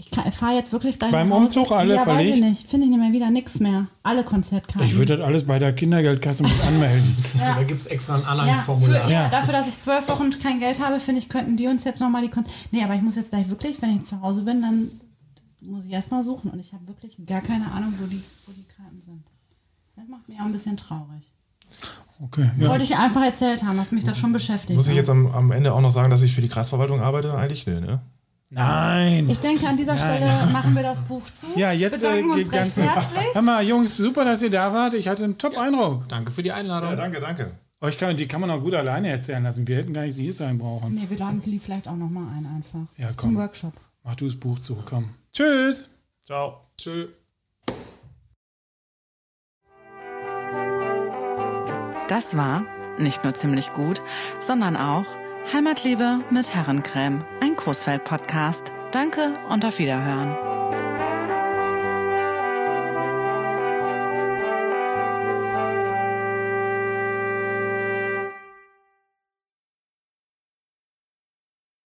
A: Ich fahre jetzt wirklich gleich
B: Beim. Umzug alle
A: ja,
B: verlegt?
A: Weiß ich nicht. Finde ich nicht mehr wieder nichts mehr. Alle Konzertkarten.
B: Ich würde das alles bei der Kindergeldkasse mit anmelden.
E: Da gibt es extra ein
A: ja,
E: Anhangsformular.
A: für, ja,
B: Ja.
A: dafür, dass ich zwölf Wochen kein Geld habe, finde ich, könnten die uns jetzt nochmal die Kon Nee, aber ich muss jetzt gleich wirklich, wenn ich zu Hause bin, dann muss ich erstmal suchen. Und ich habe wirklich gar keine Ahnung, wo die, wo die Karten sind. Das macht mich auch ein bisschen traurig.
B: Okay, ja.
A: Wollte ich einfach erzählt haben, was mich das schon beschäftigt.
D: Muss ich jetzt am, am Ende auch noch sagen, dass ich für die Kreisverwaltung arbeite? Eigentlich nee, ne?
B: Nein.
A: Ich denke, an dieser Stelle machen wir das Buch zu.
B: Ja, jetzt äh,
A: bedanken uns
B: geht ganz.
A: herzlich.
B: Hör mal, Jungs, super, dass ihr da wart. Ich hatte einen Top-Eindruck.
E: Danke für die Einladung.
D: Ja, danke, danke.
B: Euch kann, die kann man auch gut alleine erzählen lassen. Wir hätten gar nicht hier sein brauchen.
A: Nee, wir laden Willi vielleicht auch nochmal ein einfach.
B: Ja,
A: Zum
B: komm.
A: Workshop.
B: Mach du das Buch zu, komm. Tschüss.
D: Ciao.
E: Tschö.
C: Das war nicht nur ziemlich gut, sondern auch Heimatliebe mit Herrencreme, ein Großfeld-Podcast. Danke und auf Wiederhören.